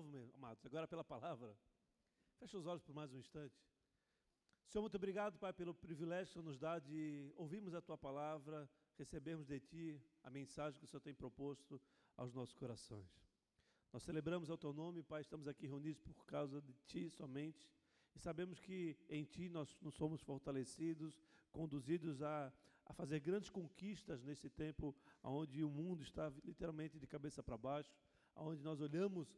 novo, meus amados, agora pela palavra. Feche os olhos por mais um instante. Senhor, muito obrigado, Pai, pelo privilégio que o nos dá de ouvirmos a Tua palavra, recebermos de Ti a mensagem que o Senhor tem proposto aos nossos corações. Nós celebramos o Teu nome, Pai, estamos aqui reunidos por causa de Ti somente, e sabemos que em Ti nós nos somos fortalecidos, conduzidos a, a fazer grandes conquistas nesse tempo onde o mundo está literalmente de cabeça para baixo, onde nós olhamos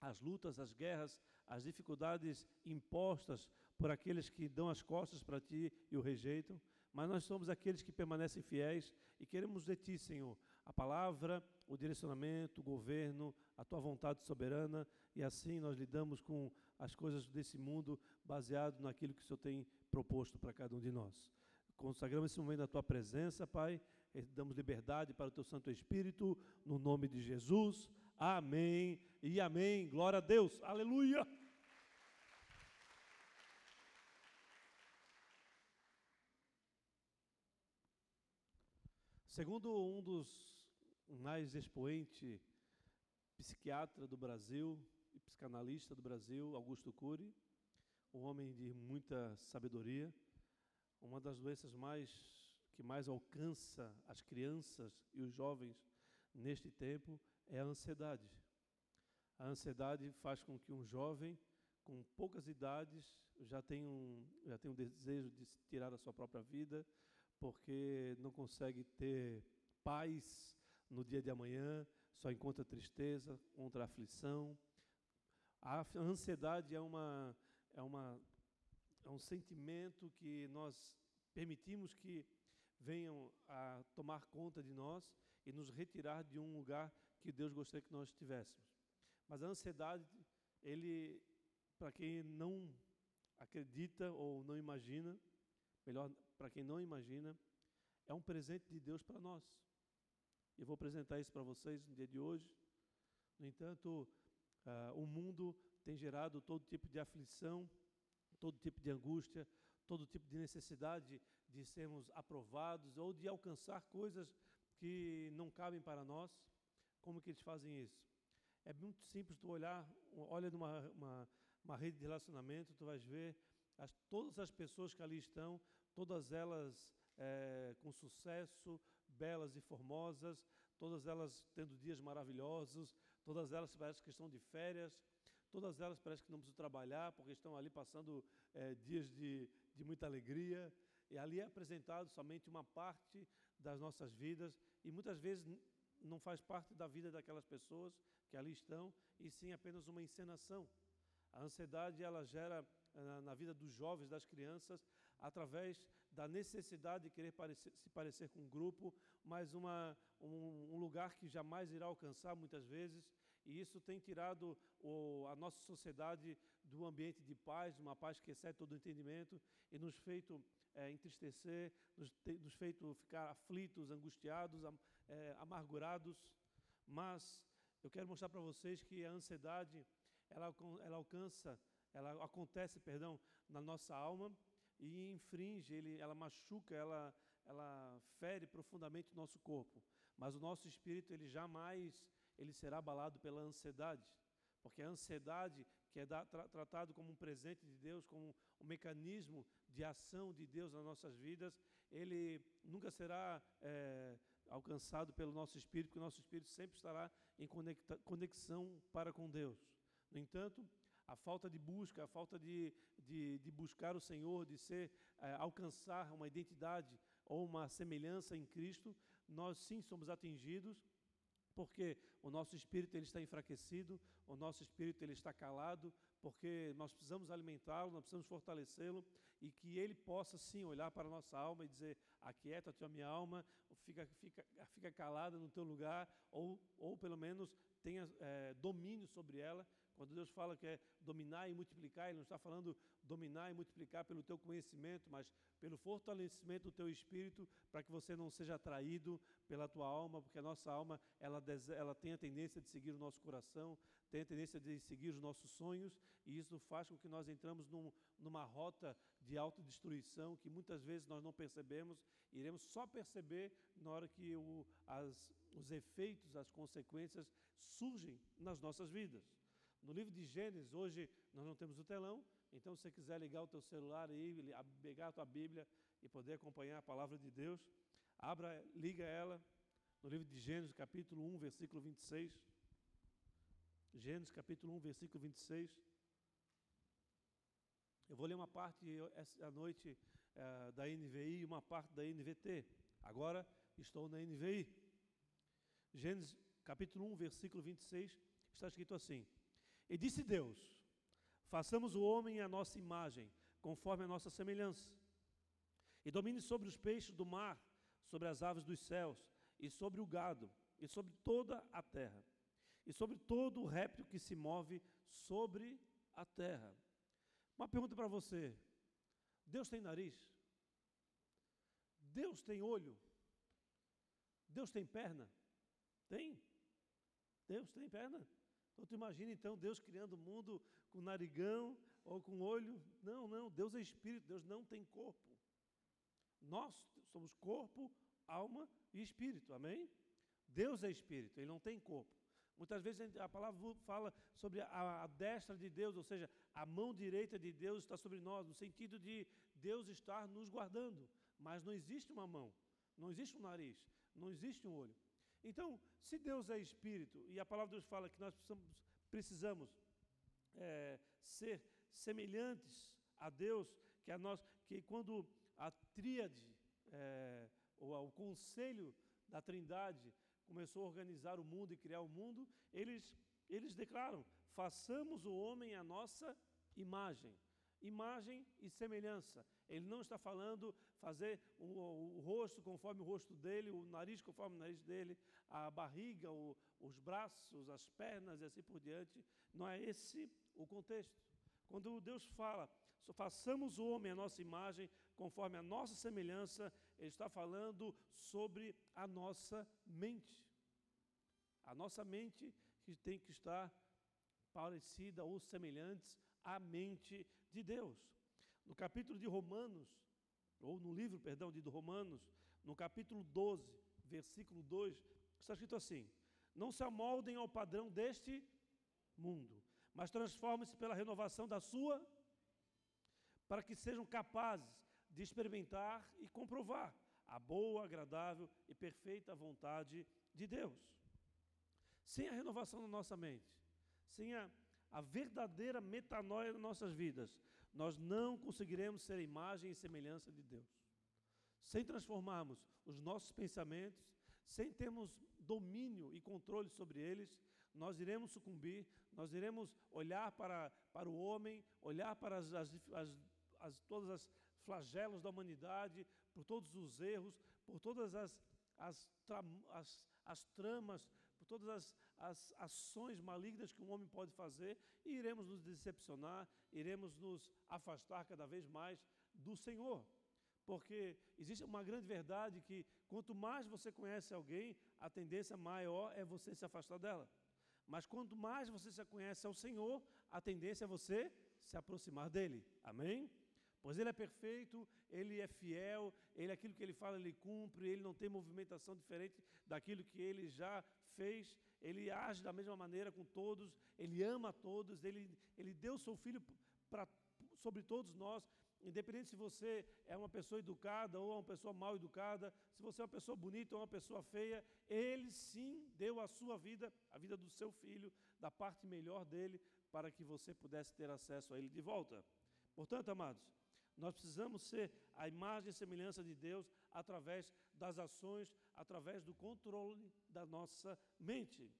as lutas, as guerras, as dificuldades impostas por aqueles que dão as costas para ti e o rejeitam, mas nós somos aqueles que permanecem fiéis e queremos de ti, Senhor, a palavra, o direcionamento, o governo, a tua vontade soberana, e assim nós lidamos com as coisas desse mundo baseado naquilo que o Senhor tem proposto para cada um de nós. Consagramos esse momento na tua presença, Pai, damos liberdade para o teu Santo Espírito, no nome de Jesus. Amém e amém. Glória a Deus. Aleluia. Segundo um dos mais expoentes psiquiatra do Brasil e psicanalista do Brasil, Augusto Cury, um homem de muita sabedoria, uma das doenças mais que mais alcança as crianças e os jovens neste tempo é a ansiedade. A ansiedade faz com que um jovem com poucas idades já tenha um, já tenha um desejo de tirar a sua própria vida, porque não consegue ter paz no dia de amanhã, só encontra tristeza, contra aflição. A ansiedade é, uma, é, uma, é um sentimento que nós permitimos que venham a tomar conta de nós e nos retirar de um lugar que Deus gostaria que nós estivéssemos. Mas a ansiedade, ele, para quem não acredita ou não imagina, melhor, para quem não imagina, é um presente de Deus para nós. Eu vou apresentar isso para vocês no dia de hoje. No entanto, uh, o mundo tem gerado todo tipo de aflição, todo tipo de angústia, todo tipo de necessidade de sermos aprovados ou de alcançar coisas que não cabem para nós. Como que eles fazem isso? É muito simples tu olhar, olha numa uma, uma rede de relacionamento, tu vais ver as, todas as pessoas que ali estão, todas elas é, com sucesso, belas e formosas, todas elas tendo dias maravilhosos, todas elas parece que estão de férias, todas elas parece que não precisam trabalhar porque estão ali passando é, dias de, de muita alegria. E ali é apresentado somente uma parte das nossas vidas e muitas vezes não faz parte da vida daquelas pessoas que ali estão, e sim apenas uma encenação. A ansiedade ela gera na, na vida dos jovens, das crianças, através da necessidade de querer parecer, se parecer com um grupo, mas uma, um, um, lugar que jamais irá alcançar muitas vezes, e isso tem tirado o, a nossa sociedade do ambiente de paz, uma paz que excede todo o entendimento, e nos feito é, entristecer, nos, te, nos feito ficar aflitos, angustiados, am, é, amargurados, mas eu quero mostrar para vocês que a ansiedade ela, ela alcança, ela acontece, perdão, na nossa alma e infringe, ele, ela machuca, ela, ela fere profundamente o nosso corpo. Mas o nosso espírito ele jamais ele será abalado pela ansiedade, porque a ansiedade que é da, tra, tratado como um presente de Deus, como um mecanismo de ação de Deus nas nossas vidas, ele nunca será é, alcançado pelo nosso espírito, porque o nosso espírito sempre estará em conexão para com Deus. No entanto, a falta de busca, a falta de, de, de buscar o Senhor, de ser, é, alcançar uma identidade ou uma semelhança em Cristo, nós sim somos atingidos porque o nosso espírito ele está enfraquecido, o nosso espírito ele está calado, porque nós precisamos alimentá-lo, nós precisamos fortalecê-lo e que ele possa sim olhar para a nossa alma e dizer: aquieta-te a minha alma, fica, fica, fica calada no teu lugar, ou, ou pelo menos tenha é, domínio sobre ela. Quando Deus fala que é dominar e multiplicar, Ele não está falando dominar e multiplicar pelo teu conhecimento, mas pelo fortalecimento do teu espírito, para que você não seja atraído pela tua alma, porque a nossa alma ela, ela tem a tendência de seguir o nosso coração, tem a tendência de seguir os nossos sonhos, e isso faz com que nós entramos num, numa rota de autodestruição que muitas vezes nós não percebemos, iremos só perceber na hora que o, as, os efeitos, as consequências surgem nas nossas vidas. no livro de Gênesis, hoje nós não temos o telão, então se você quiser ligar o teu celular e pegar a tua Bíblia e poder acompanhar a palavra de Deus, abra, liga ela no livro de Gênesis, capítulo 1, versículo 26. Gênesis, capítulo 1, versículo 26. Eu vou ler uma parte essa noite é, da NVI e uma parte da NVT. Agora estou na NVI. Gênesis capítulo 1, versículo 26, está escrito assim: E disse Deus: Façamos o homem à nossa imagem, conforme a nossa semelhança, e domine sobre os peixes do mar, sobre as aves dos céus, e sobre o gado, e sobre toda a terra, e sobre todo o réptil que se move sobre a terra. Uma pergunta para você: Deus tem nariz? Deus tem olho? Deus tem perna? Tem? Deus tem perna? Então tu imagina então Deus criando o mundo com narigão ou com olho? Não, não, Deus é espírito, Deus não tem corpo. Nós somos corpo, alma e espírito, amém? Deus é espírito, ele não tem corpo. Muitas vezes a palavra fala sobre a, a, destra de Deus, ou seja, a mão direita de Deus está sobre nós, no sentido de Deus estar nos guardando. Mas não existe uma mão, não existe um nariz, não existe um olho. Então, se Deus é espírito, e a palavra de Deus fala que nós precisamos, precisamos é, ser semelhantes a Deus, que, a nós, que quando a tríade, é, ou o conselho da trindade, começou a organizar o mundo e criar o mundo, eles, eles declaram: façamos o homem a nossa imagem. Imagem e semelhança. Ele não está falando fazer o, o, rosto conforme o rosto dele, o nariz conforme o nariz dele, a barriga, o, os braços, as pernas e assim por diante. Não é esse o contexto. Quando Deus fala, façamos o homem a nossa imagem, conforme a nossa semelhança, Ele está falando sobre a nossa mente. A nossa mente que tem que estar parecida ou semelhantes à mente de Deus. No capítulo de Romanos, ou no livro, perdão, de Romanos, no capítulo 12, versículo 2, está escrito assim: Não se amoldem ao padrão deste mundo, mas transformem-se pela renovação da sua, para que sejam capazes de experimentar e comprovar a boa, agradável e perfeita vontade de Deus. Sem a renovação da nossa mente, sem a, a verdadeira metanoia nas nossas vidas, nós não conseguiremos ser imagem e semelhança de Deus. Sem transformarmos os nossos pensamentos, sem termos domínio e controle sobre eles, nós iremos sucumbir, nós iremos olhar para, para o homem, olhar para as, as, as, as todas as flagelos da humanidade, por todos os erros, por todas as, as, as, as tramas, por todas as, as ações malignas que um homem pode fazer, e iremos nos decepcionar, iremos nos afastar cada vez mais do Senhor. Porque existe uma grande verdade que quanto mais você conhece alguém, a tendência maior é você se afastar dela. Mas quanto mais você se conhece ao Senhor, a tendência é você se aproximar dele. Amém? Pois ele é perfeito, ele é fiel, ele aquilo que ele fala, ele cumpre, ele não tem movimentação diferente daquilo que ele já fez, ele age da mesma maneira com todos, ele ama todos, ele, ele deu seu filho pra, sobre todos nós, independente se você é uma pessoa educada ou uma pessoa mal educada, se você é uma pessoa bonita ou uma pessoa feia, ele sim deu a sua vida, a vida do seu filho, da parte melhor dele, para que você pudesse ter acesso a ele de volta. Portanto, amados, nós precisamos ser a imagem e semelhança de Deus através das ações, através do controle da nossa mente.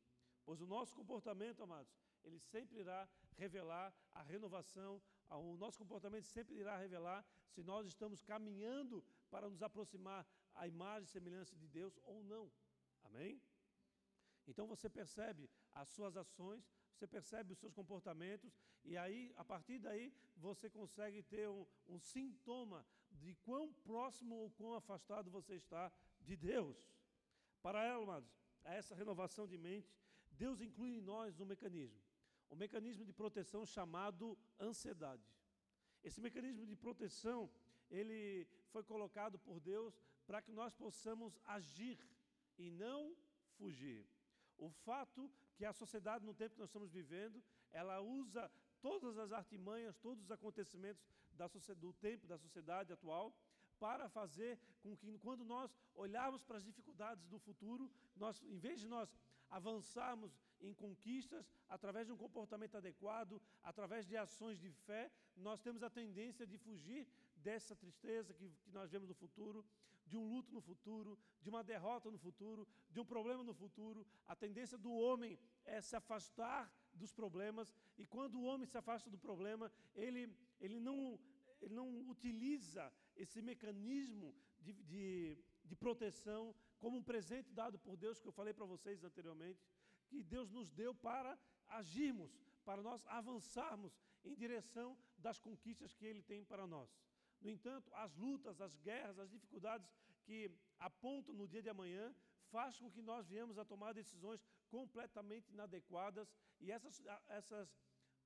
Pois o nosso comportamento, amados, ele sempre irá revelar a renovação, o nosso comportamento sempre irá revelar se nós estamos caminhando para nos aproximar à imagem e semelhança de Deus ou não. Amém? Então você percebe as suas ações, você percebe os seus comportamentos, e aí, a partir daí, você consegue ter um, um sintoma de quão próximo ou quão afastado você está de Deus. Para ela, amados, a essa renovação de mente, Deus inclui em nós um mecanismo, um mecanismo de proteção chamado ansiedade. Esse mecanismo de proteção, ele foi colocado por Deus para que nós possamos agir e não fugir. O fato que a sociedade, no tempo que nós estamos vivendo, ela usa todas as artimanhas, todos os acontecimentos da do tempo, da sociedade atual, para fazer com que, quando nós olharmos para as dificuldades do futuro, nós, em vez de nós avançarmos em conquistas através de um comportamento adequado, através de ações de fé, nós temos a tendência de fugir dessa tristeza que, que nós vemos no futuro, de um luto no futuro, de uma derrota no futuro, de um problema no futuro. A tendência do homem é se afastar dos problemas, e quando o homem se afasta do problema, ele, ele, não, ele não utiliza esse mecanismo de, de, de proteção como um presente dado por Deus, que eu falei para vocês anteriormente, que Deus nos deu para agirmos, para nós avançarmos em direção das conquistas que Ele tem para nós. No entanto, as lutas, as guerras, as dificuldades que apontam no dia de amanhã faz com que nós viemos a tomar decisões completamente inadequadas e essas, essas,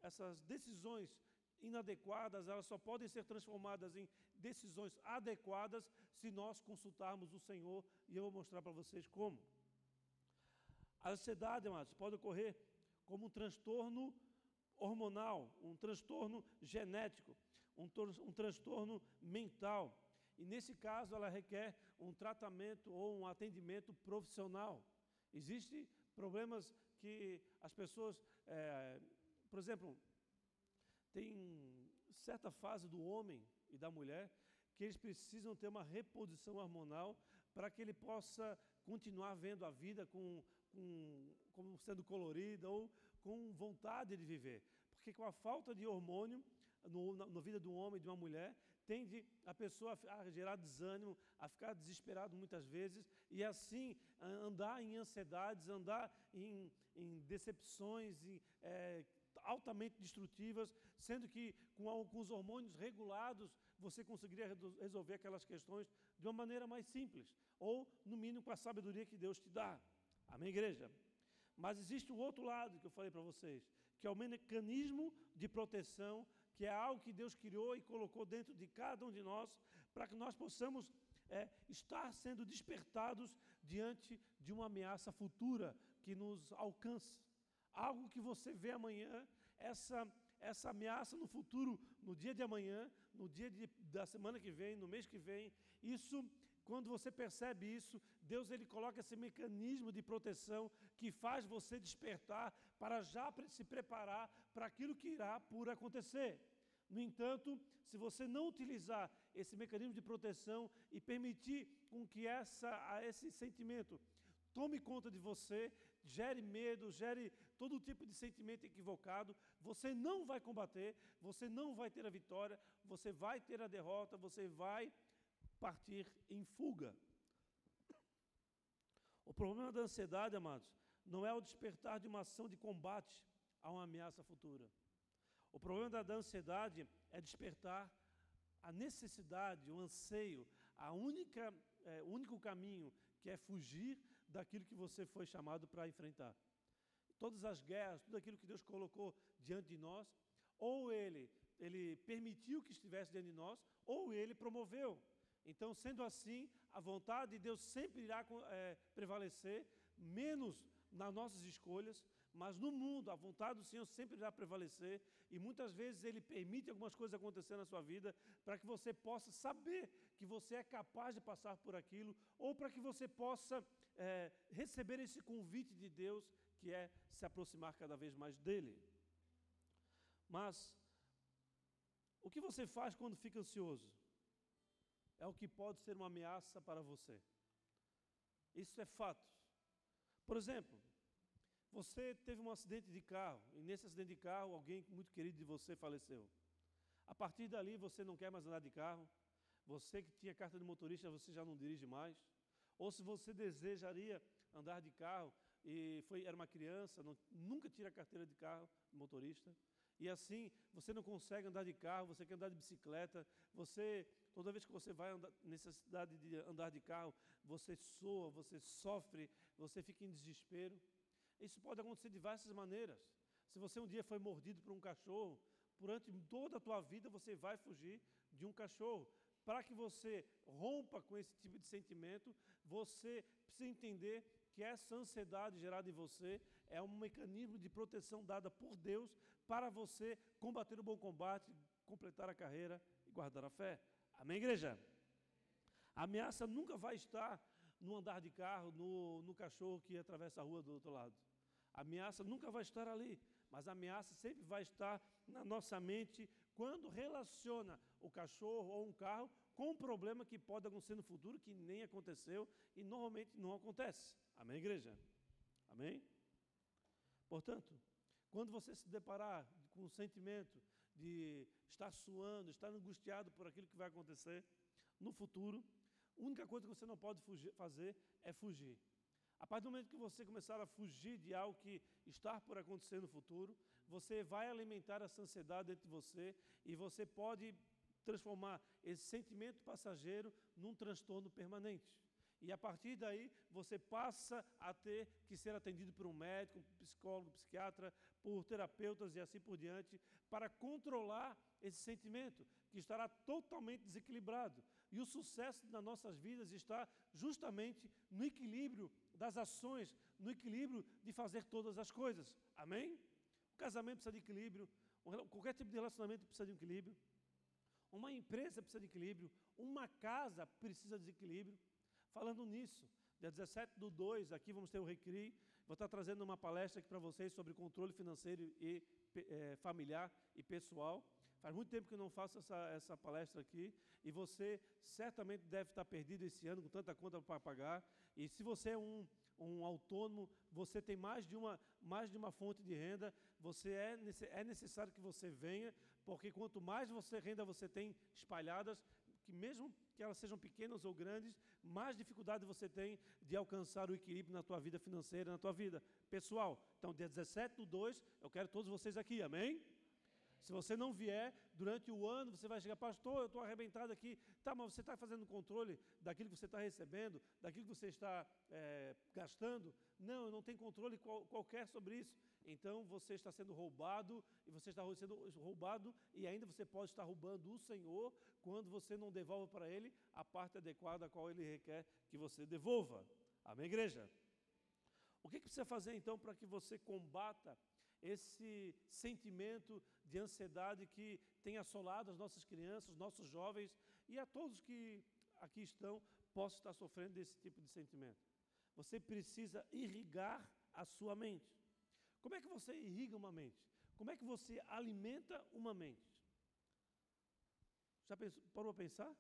essas decisões inadequadas, elas só podem ser transformadas em decisões adequadas se nós consultarmos o Senhor e eu vou mostrar para vocês como. A ansiedade, amados, pode ocorrer como um transtorno hormonal, um transtorno genético, um, um transtorno mental. E nesse caso, ela requer um tratamento ou um atendimento profissional. Existem problemas que as pessoas, é, por exemplo, tem certa fase do homem e da mulher que eles precisam ter uma reposição hormonal para que ele possa continuar vendo a vida com, com, como sendo colorida ou com vontade de viver. Porque com a falta de hormônio no, na, na vida de um homem e de uma mulher, tende a pessoa a gerar desânimo, a ficar desesperado muitas vezes e assim andar em ansiedades, andar em, em decepções em, é, altamente destrutivas, sendo que com alguns hormônios regulados você conseguiria resolver aquelas questões de uma maneira mais simples, ou no mínimo com a sabedoria que Deus te dá. Amém, igreja? Mas existe o outro lado que eu falei para vocês, que é o mecanismo de proteção que é algo que Deus criou e colocou dentro de cada um de nós, para que nós possamos é, estar sendo despertados diante de uma ameaça futura que nos alcança. Algo que você vê amanhã, essa, essa ameaça no futuro, no dia de amanhã, no dia de, da semana que vem, no mês que vem, isso quando você percebe isso, Deus ele coloca esse mecanismo de proteção que faz você despertar para já se preparar para aquilo que irá por acontecer. No entanto, se você não utilizar esse mecanismo de proteção e permitir com que essa, esse sentimento tome conta de você, gere medo, gere todo tipo de sentimento equivocado, você não vai combater, você não vai ter a vitória, você vai ter a derrota, você vai partir em fuga. O problema da ansiedade, amados, não é o despertar de uma ação de combate a uma ameaça futura. O problema da, ansiedade é despertar a necessidade, o anseio, a única, é, o único caminho que é fugir daquilo que você foi chamado para enfrentar. Todas as guerras, tudo aquilo que Deus colocou diante de nós, ou Ele, Ele permitiu que estivesse diante de nós, ou Ele promoveu. Então, sendo assim, a vontade de Deus sempre irá é, prevalecer, menos nas nossas escolhas, mas no mundo, a vontade do Senhor sempre irá prevalecer e muitas vezes Ele permite algumas coisas acontecer na sua vida para que você possa saber que você é capaz de passar por aquilo ou para que você possa é, receber esse convite de Deus que é se aproximar cada vez mais dEle. Mas o que você faz quando fica ansioso? É o que pode ser uma ameaça para você. Isso é fato. Por exemplo, você teve um acidente de carro, e nesse acidente de carro, alguém muito querido de você faleceu. A partir dali, você não quer mais andar de carro. Você que tinha carta de motorista, você já não dirige mais. Ou se você desejaria andar de carro e foi, era uma criança, não, nunca tira a carteira de carro, motorista. E assim, você não consegue andar de carro, você quer andar de bicicleta, você, toda vez que você vai andar, necessidade de andar de carro, você soa, você sofre, você fica em desespero. Isso pode acontecer de diversas maneiras. Se você um dia foi mordido por um cachorro, durante toda a tua vida você vai fugir de um cachorro. Para que você rompa com esse tipo de sentimento, você precisa entender que essa ansiedade gerada em você é um mecanismo de proteção dada por Deus para você combater o bom combate, completar a carreira e guardar a fé. Amém, igreja? A ameaça nunca vai estar no andar de carro, no, no cachorro que atravessa a rua do outro lado. A ameaça nunca vai estar ali, mas a ameaça sempre vai estar na nossa mente quando relaciona o cachorro ou um carro com um problema que pode acontecer no futuro que nem aconteceu e normalmente não acontece. Amém, igreja? Amém? Portanto, quando você se deparar com o sentimento de estar suando, estar angustiado por aquilo que vai acontecer no futuro, a única coisa que você não pode fugir, fazer é fugir. A partir do momento que você começar a fugir de algo que está por acontecer no futuro, você vai alimentar essa ansiedade dentro de você e você pode transformar esse sentimento passageiro num transtorno permanente. E a partir daí, você passa a ter que ser atendido por um médico, um psicólogo, psiquiatra, por terapeutas e assim por diante, para controlar esse sentimento, que estará totalmente desequilibrado. E o sucesso das nossas vidas está justamente no equilíbrio das ações, no equilíbrio de fazer todas as coisas. Amém? O casamento precisa de equilíbrio, qualquer tipo de relacionamento precisa de equilíbrio. Uma empresa precisa de equilíbrio, uma casa precisa de equilíbrio. Falando nisso, dia 17 do 2, aqui vamos ter o Recri. Vou estar trazendo uma palestra aqui para vocês sobre controle financeiro e é, familiar e pessoal. Faz muito tempo que eu não faço essa, essa palestra aqui e você certamente deve estar perdido esse ano com tanta conta para pagar. E se você é um, um autônomo, você tem mais de, uma, mais de uma fonte de renda, você é, é necessário que você venha, porque quanto mais você renda você tem espalhadas, que mesmo que elas sejam pequenas ou grandes, mais dificuldade você tem de alcançar o equilíbrio na tua vida financeira, na tua vida pessoal. Então, dia 17 do 2, eu quero todos vocês aqui, amém? Se você não vier, durante o ano você vai chegar, pastor, eu estou arrebentado aqui. Tá, mas você está fazendo controle daquilo que você está recebendo, daquilo que você está é, gastando? Não, eu não tenho controle qual, qualquer sobre isso. Então você está sendo roubado, e você está sendo roubado, e ainda você pode estar roubando o Senhor quando você não devolve para Ele a parte adequada a qual Ele requer que você devolva. Amém, igreja? O que, que precisa fazer então para que você combata esse sentimento de ansiedade que tem assolado as nossas crianças, nossos jovens e a todos que aqui estão possam estar sofrendo desse tipo de sentimento. Você precisa irrigar a sua mente. Como é que você irriga uma mente? Como é que você alimenta uma mente? Já pensou, parou a pensar?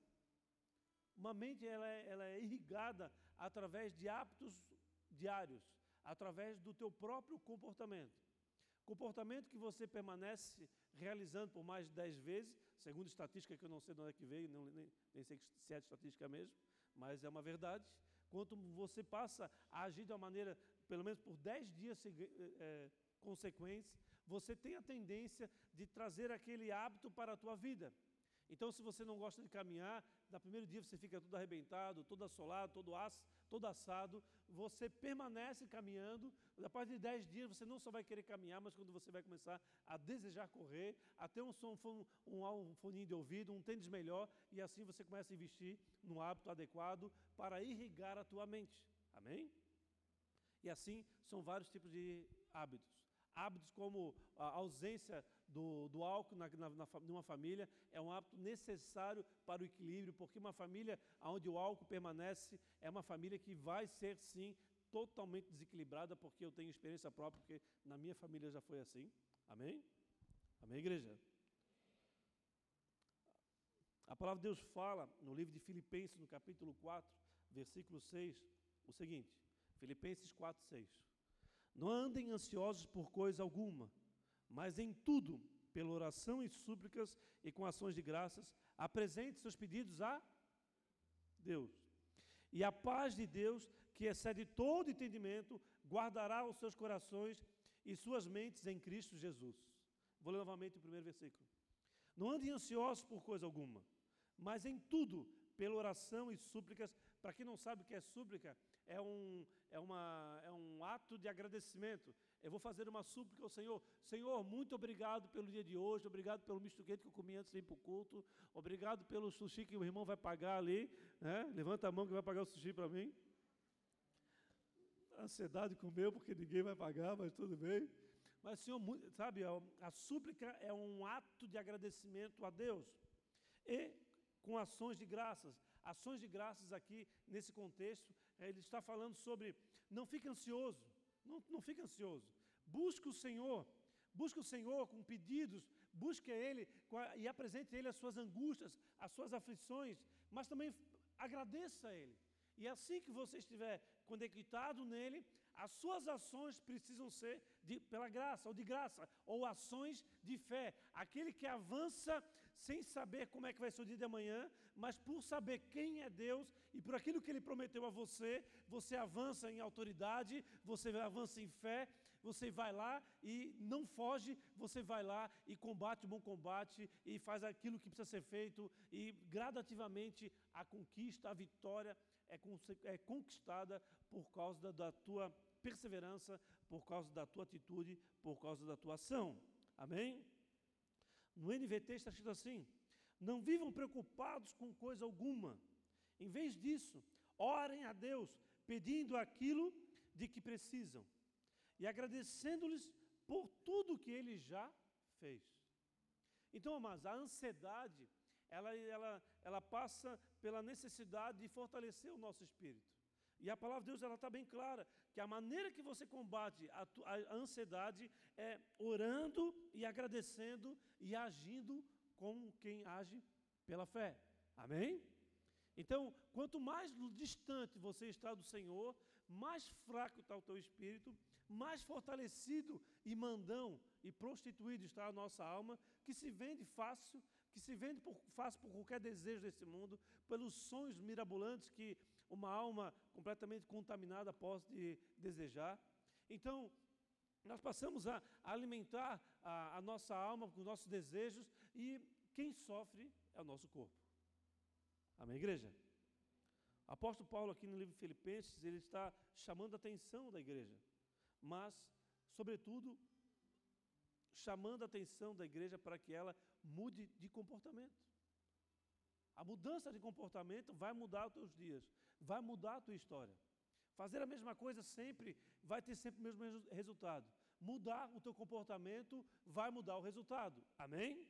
Uma mente ela é, ela é irrigada através de hábitos diários, através do teu próprio comportamento. Comportamento que você permanece realizando por mais de 10 vezes, segundo estatística que eu não sei de onde é que veio, nem, nem, sei se é estatística mesmo, mas é uma verdade. Quanto você passa a agir de uma maneira, pelo menos por 10 dias é, consequentes, você tem a tendência de trazer aquele hábito para a tua vida. Então, se você não gosta de caminhar, no primeiro dia você fica todo arrebentado, todo assolado, todo, aço, todo assado, você permanece caminhando. A partir de 10 dias você não só vai querer caminhar, mas quando você vai começar a desejar correr, a ter um, som, um, um foninho de ouvido, um tênis melhor, e assim você começa a investir no hábito adequado para irrigar a tua mente. Amém? E assim são vários tipos de hábitos. Hábitos como a ausência do, do álcool na, na, na, numa família é um hábito necessário para o equilíbrio, porque uma família onde o álcool permanece é uma família que vai ser, sim, totalmente desequilibrada, porque eu tenho experiência própria, porque na minha família já foi assim. Amém? Amém, igreja? A palavra de Deus fala no livro de Filipenses, no capítulo 4, versículo 6, o seguinte: Filipenses 4, 6. Não andem ansiosos por coisa alguma, mas em tudo, pela oração e súplicas e com ações de graças, apresente seus pedidos a Deus. E a paz de Deus, que excede todo entendimento, guardará os seus corações e suas mentes em Cristo Jesus. Vou ler novamente o primeiro versículo. Não andem ansiosos por coisa alguma, mas em tudo, pela oração e súplicas. Para quem não sabe o que é súplica, é um, é, uma, é um ato de agradecimento. Eu vou fazer uma súplica ao Senhor. Senhor, muito obrigado pelo dia de hoje, obrigado pelo misto quente que eu comi antes de ir para o culto, obrigado pelo sushi que o irmão vai pagar ali. Né? Levanta a mão que vai pagar o sushi para mim. ansiedade com o meu, porque ninguém vai pagar, mas tudo bem. Mas, Senhor, sabe, a súplica é um ato de agradecimento a Deus. E com ações de graças. Ações de graças aqui, nesse contexto, ele está falando sobre não fique ansioso, não, não fique ansioso. Busque o Senhor, busque o Senhor com pedidos, busque Ele e apresente a Ele as suas angústias, as suas aflições, mas também agradeça a Ele. E assim que você estiver conectado nele, as suas ações precisam ser de, pela graça ou de graça, ou ações de fé. Aquele que avança sem saber como é que vai ser o dia de amanhã, mas por saber quem é Deus e por aquilo que Ele prometeu a você, você avança em autoridade, você avança em fé, você vai lá e não foge, você vai lá e combate o bom combate e faz aquilo que precisa ser feito e gradativamente a conquista, a vitória é, é conquistada por causa da, da tua perseverança, por causa da tua atitude, por causa da tua ação. Amém? No NVT está escrito assim: não vivam preocupados com coisa alguma. Em vez disso, orem a Deus, pedindo aquilo de que precisam e agradecendo-lhes por tudo que ele já fez. Então, amados, a ansiedade, ela, ela, ela passa pela necessidade de fortalecer o nosso espírito. E a palavra de Deus ela está bem clara, que a maneira que você combate a, a, ansiedade é orando e agradecendo e agindo como quem age pela fé. Amém? Então, quanto mais distante você está do Senhor, mais fraco está o teu espírito, mais fortalecido e mandão e prostituído está a nossa alma, que se vende fácil, que se vende por, fácil por qualquer desejo desse mundo, pelos sonhos mirabolantes que uma alma completamente contaminada pode desejar. Então, nós passamos a, alimentar a, a nossa alma com nossos desejos e quem sofre é o nosso corpo. Amém, igreja? Apóstolo Paulo, aqui no livro de Filipenses, ele está chamando a atenção da igreja, mas, sobretudo, chamando a atenção da igreja para que ela mude de comportamento. A mudança de comportamento vai mudar os teus dias, vai mudar a tua história. Fazer a mesma coisa sempre vai ter sempre o mesmo resultado. Mudar o teu comportamento vai mudar o resultado. Amém?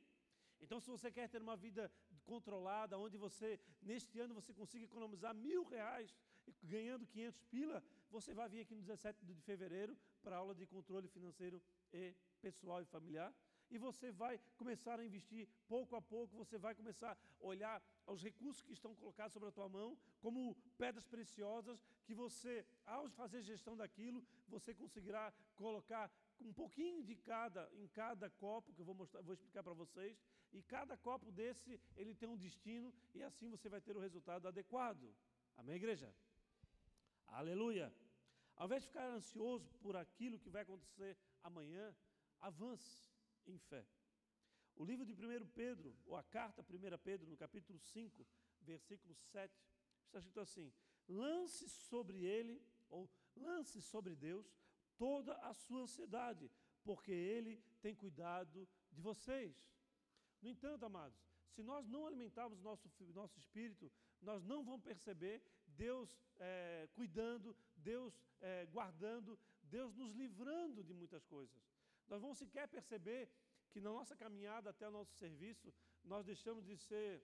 Então, se você quer ter uma vida controlada, onde você, neste ano, você consiga economizar mil reais ganhando 500 pila, você vai vir aqui no 17 de fevereiro para a aula de controle financeiro e pessoal e familiar. E você vai começar a investir pouco a pouco, você vai começar a olhar os recursos que estão colocados sobre a tua mão como pedras preciosas, que você, ao fazer gestão daquilo, você conseguirá colocar um pouquinho de cada em cada copo que eu vou mostrar, vou explicar para vocês, e cada copo desse ele tem um destino e assim você vai ter o resultado adequado. Amém, igreja? Aleluia. Ao invés de ficar ansioso por aquilo que vai acontecer amanhã, avance em fé. O livro de 1 Pedro, ou a carta 1 Pedro, no capítulo 5, versículo 7, está escrito assim: lance sobre ele, ou lance sobre Deus, toda a sua ansiedade, porque ele tem cuidado de vocês. No entanto, amados, se nós não alimentarmos nosso, nosso espírito, nós não vamos perceber Deus é, cuidando, Deus é, guardando, Deus nos livrando de muitas coisas. Nós vamos sequer perceber que na nossa caminhada até o nosso serviço, nós deixamos de ser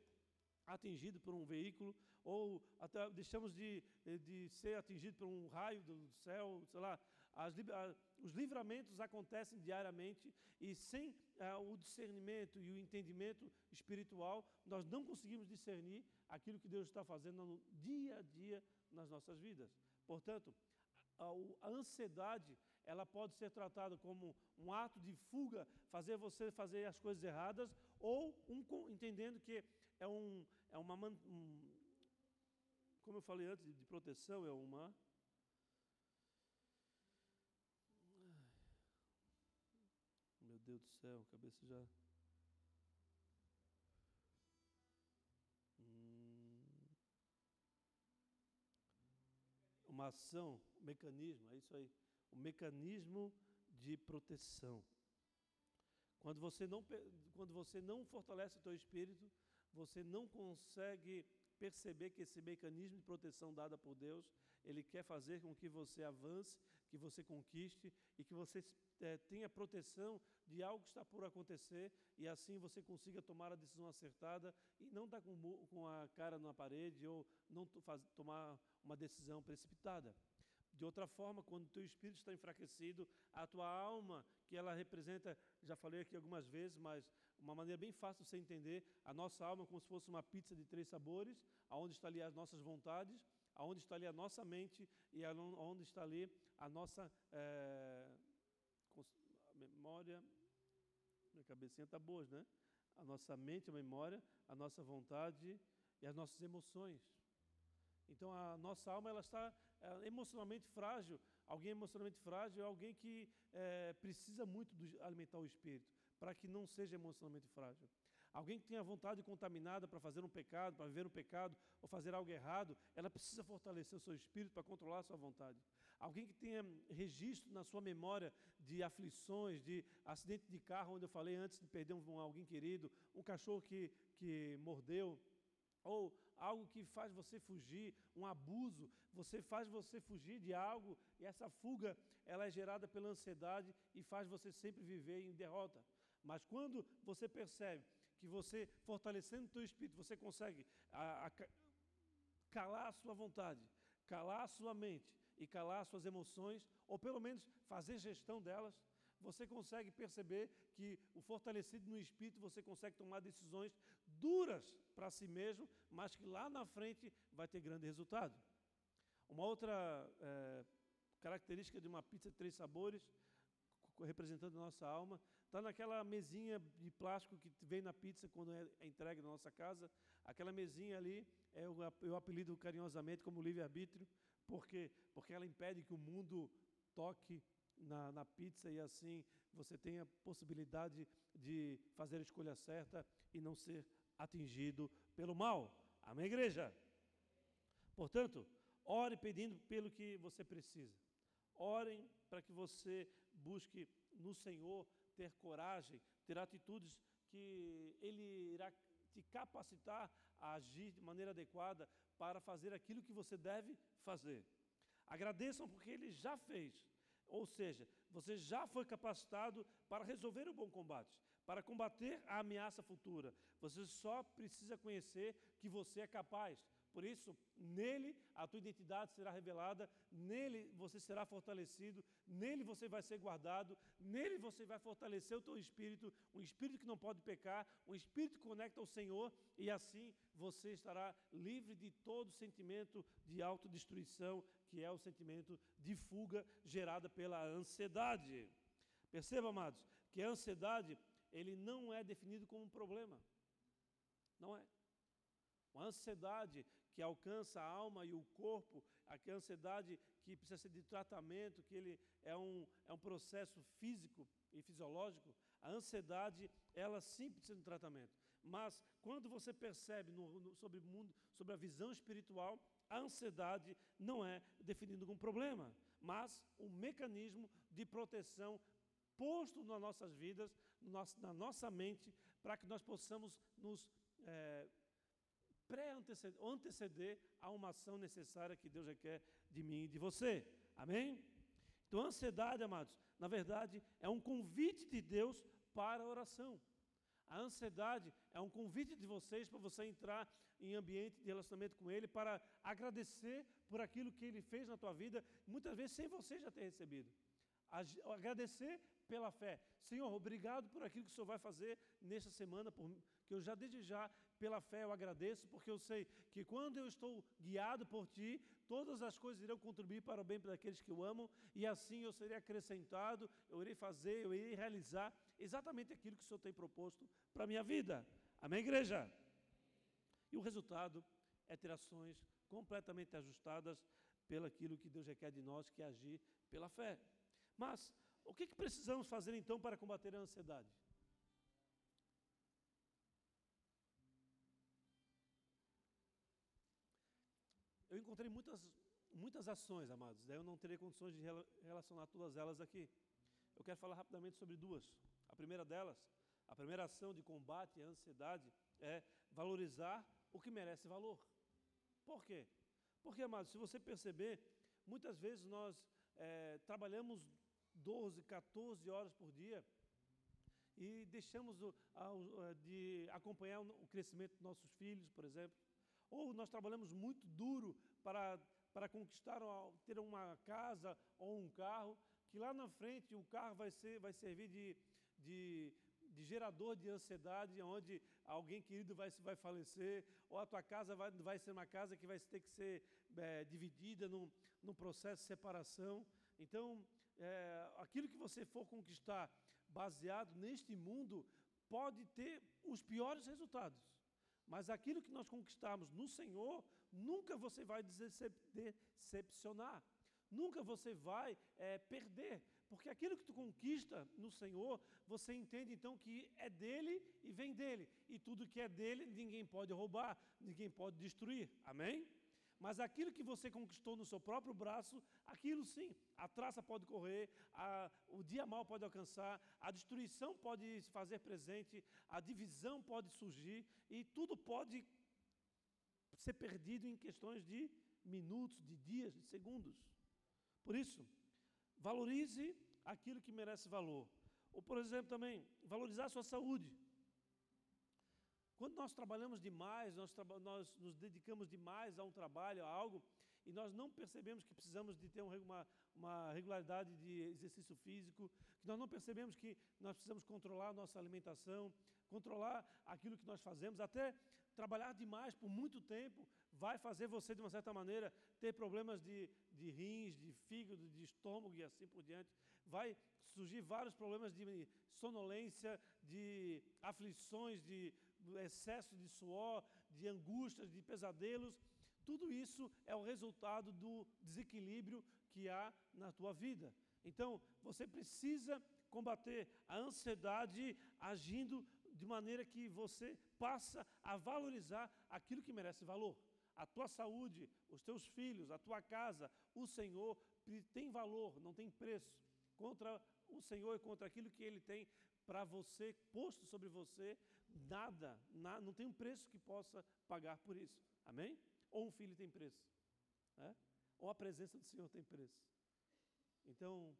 atingidos por um veículo, ou até deixamos de, de ser atingidos por um raio do céu, sei lá. As, os livramentos acontecem diariamente e sem ah, o discernimento e o entendimento espiritual, nós não conseguimos discernir aquilo que Deus está fazendo no dia a dia nas nossas vidas. Portanto, a, a ansiedade ela pode ser tratada como um ato de fuga, fazer você fazer as coisas erradas, ou um, entendendo que é, um, é uma, um, como eu falei antes, de proteção, é uma. Meu Deus do céu, a cabeça já. Hum. Uma ação, um mecanismo, é isso aí o mecanismo de proteção. Quando você não, quando você não fortalece o teu espírito, você não consegue perceber que esse mecanismo de proteção dada por Deus, Ele quer fazer com que você avance, que você conquiste e que você é, tenha proteção de algo que está por acontecer e assim você consiga tomar a decisão acertada e não estar com, com a cara na parede ou não faz, tomar uma decisão precipitada. De outra forma, quando o teu espírito está enfraquecido, a tua alma, que ela representa, já falei aqui algumas vezes, mas uma maneira bem fácil de você entender, a nossa alma é como se fosse uma pizza de três sabores, aonde está ali as nossas vontades, aonde está ali a nossa mente e aonde está ali a nossa é, memória, minha cabecinha está boa, né? A nossa mente, a memória, a nossa vontade e as nossas emoções. Então a nossa alma ela está é, emocionalmente frágil. Alguém emocionalmente frágil é alguém que é, precisa muito de alimentar o espírito para que não seja emocionalmente frágil. Alguém que tenha vontade contaminada para fazer um pecado, para viver um pecado ou fazer algo errado, ela precisa fortalecer o seu espírito para controlar a sua vontade. Alguém que tenha registro na sua memória de aflições, de acidente de carro, onde eu falei antes de perder um, alguém querido, um cachorro que, que mordeu, ou algo que faz você fugir, um abuso, você faz você fugir de algo e essa fuga ela é gerada pela ansiedade e faz você sempre viver em derrota. Mas quando você percebe que você fortalecendo o teu espírito, você consegue a, a, calar a sua vontade, calar a sua mente e calar as suas emoções, ou pelo menos fazer gestão delas, você consegue perceber que o fortalecido no espírito, você consegue tomar decisões duras para si mesmo, mas que lá na frente vai ter grande resultado. Uma outra é, característica de uma pizza de três sabores, representando a nossa alma, está naquela mesinha de plástico que vem na pizza quando é entregue na nossa casa. Aquela mesinha ali, é eu, apelido carinhosamente como livre-arbítrio, porque, porque ela impede que o mundo toque na, na pizza e assim você tenha possibilidade de fazer a escolha certa e não ser atingido pelo mal. Amém, igreja? Portanto, ore pedindo pelo que você precisa. Orem para que você busque no Senhor ter coragem, ter atitudes que Ele irá te capacitar a agir de maneira adequada para fazer aquilo que você deve fazer. Agradeçam porque Ele já fez. Ou seja, você já foi capacitado para resolver o bom combate, para combater a ameaça futura. Você só precisa conhecer que você é capaz. Por isso, nele a tua identidade será revelada, nele você será fortalecido, nele você vai ser guardado, nele você vai fortalecer o teu espírito, um espírito que não pode pecar, um espírito que conecta ao Senhor, e assim você estará livre de todo sentimento de autodestruição, que é o sentimento de fuga gerada pela ansiedade. Perceba, amados, que a ansiedade, ele não é definido como um problema. Não é. Uma ansiedade que alcança a alma e o corpo, a ansiedade que precisa ser de tratamento, que ele é um, é um processo físico e fisiológico, a ansiedade, ela sim precisa de tratamento. Mas quando você percebe no, no, sobre o mundo, sobre a visão espiritual, a ansiedade não é definida como problema, mas um mecanismo de proteção posto nas nossas vidas, na nossa mente, para que nós possamos nos é, pré-anteceder a uma ação necessária que Deus requer de mim e de você. Amém? Então, a ansiedade, amados, na verdade, é um convite de Deus para a oração. A ansiedade é um convite de vocês para você entrar em ambiente de relacionamento com Ele, para agradecer por aquilo que Ele fez na tua vida, muitas vezes sem você já ter recebido. Agradecer pela fé. Senhor, obrigado por aquilo que o Senhor vai fazer nesta semana, por, que eu já desde já, pela fé, eu agradeço, porque eu sei que quando eu estou guiado por Ti, todas as coisas irão contribuir para o bem daqueles que eu amo, e assim eu serei acrescentado, eu irei fazer, eu irei realizar exatamente aquilo que o Senhor tem proposto para a minha vida. Amém, igreja? E o resultado é ter ações completamente ajustadas pelo aquilo que Deus requer de nós, que é agir pela fé. Mas o que, que precisamos fazer então para combater a ansiedade? Eu encontrei muitas, muitas ações, amados, daí eu não terei condições de relacionar todas elas aqui. Eu quero falar rapidamente sobre duas. A primeira delas, a primeira ação de combate à ansiedade é valorizar o que merece valor. Por quê? Porque, amados, se você perceber, muitas vezes nós é, trabalhamos 12, 14 horas por dia e deixamos a, de acompanhar o crescimento dos nossos filhos, por exemplo. Ou nós trabalhamos muito duro para, para conquistar, ter uma casa ou um carro, que lá na frente o carro vai, ser, vai servir de, de, de gerador de ansiedade, onde alguém querido vai, vai falecer, ou a tua casa vai, vai ser uma casa que vai ter que ser é, dividida num, num processo de separação. Então, é, aquilo que você for conquistar baseado neste mundo pode ter os piores resultados. Mas aquilo que nós conquistamos no Senhor, nunca você vai decepcionar. Nunca você vai é, perder. Porque aquilo que tu conquista no Senhor, você entende então que é dele e vem dele. E tudo que é dele, ninguém pode roubar, ninguém pode destruir. Amém? Mas aquilo que você conquistou no seu próprio braço, aquilo sim, a traça pode correr, a, o dia mal pode alcançar, a destruição pode se fazer presente, a divisão pode surgir e tudo pode ser perdido em questões de minutos, de dias, de segundos. Por isso, valorize aquilo que merece valor. Ou, por exemplo, também, valorizar a sua saúde. Quando nós trabalhamos demais, nós, nós nos dedicamos demais a um trabalho, a algo, e nós não percebemos que precisamos de ter uma, uma regularidade de exercício físico, que nós não percebemos que nós precisamos controlar a nossa alimentação, controlar aquilo que nós fazemos, até trabalhar demais por muito tempo vai fazer você, de uma certa maneira, ter problemas de, de rins, de fígado, de estômago e assim por diante. Vai surgir vários problemas de sonolência, de aflições, de excesso de suor, de angústias, de pesadelos, tudo isso é o resultado do desequilíbrio que há na tua vida. Então, você precisa combater a ansiedade agindo de maneira que você passa a valorizar aquilo que merece valor. A tua saúde, os teus filhos, a tua casa, o Senhor tem valor, não tem preço contra o Senhor e contra aquilo que Ele tem para você, posto sobre você, nada, nada, não tem um preço que possa pagar por isso. Amém? Ou um filho tem preço. Né? Ou a presença do Senhor tem preço. Então,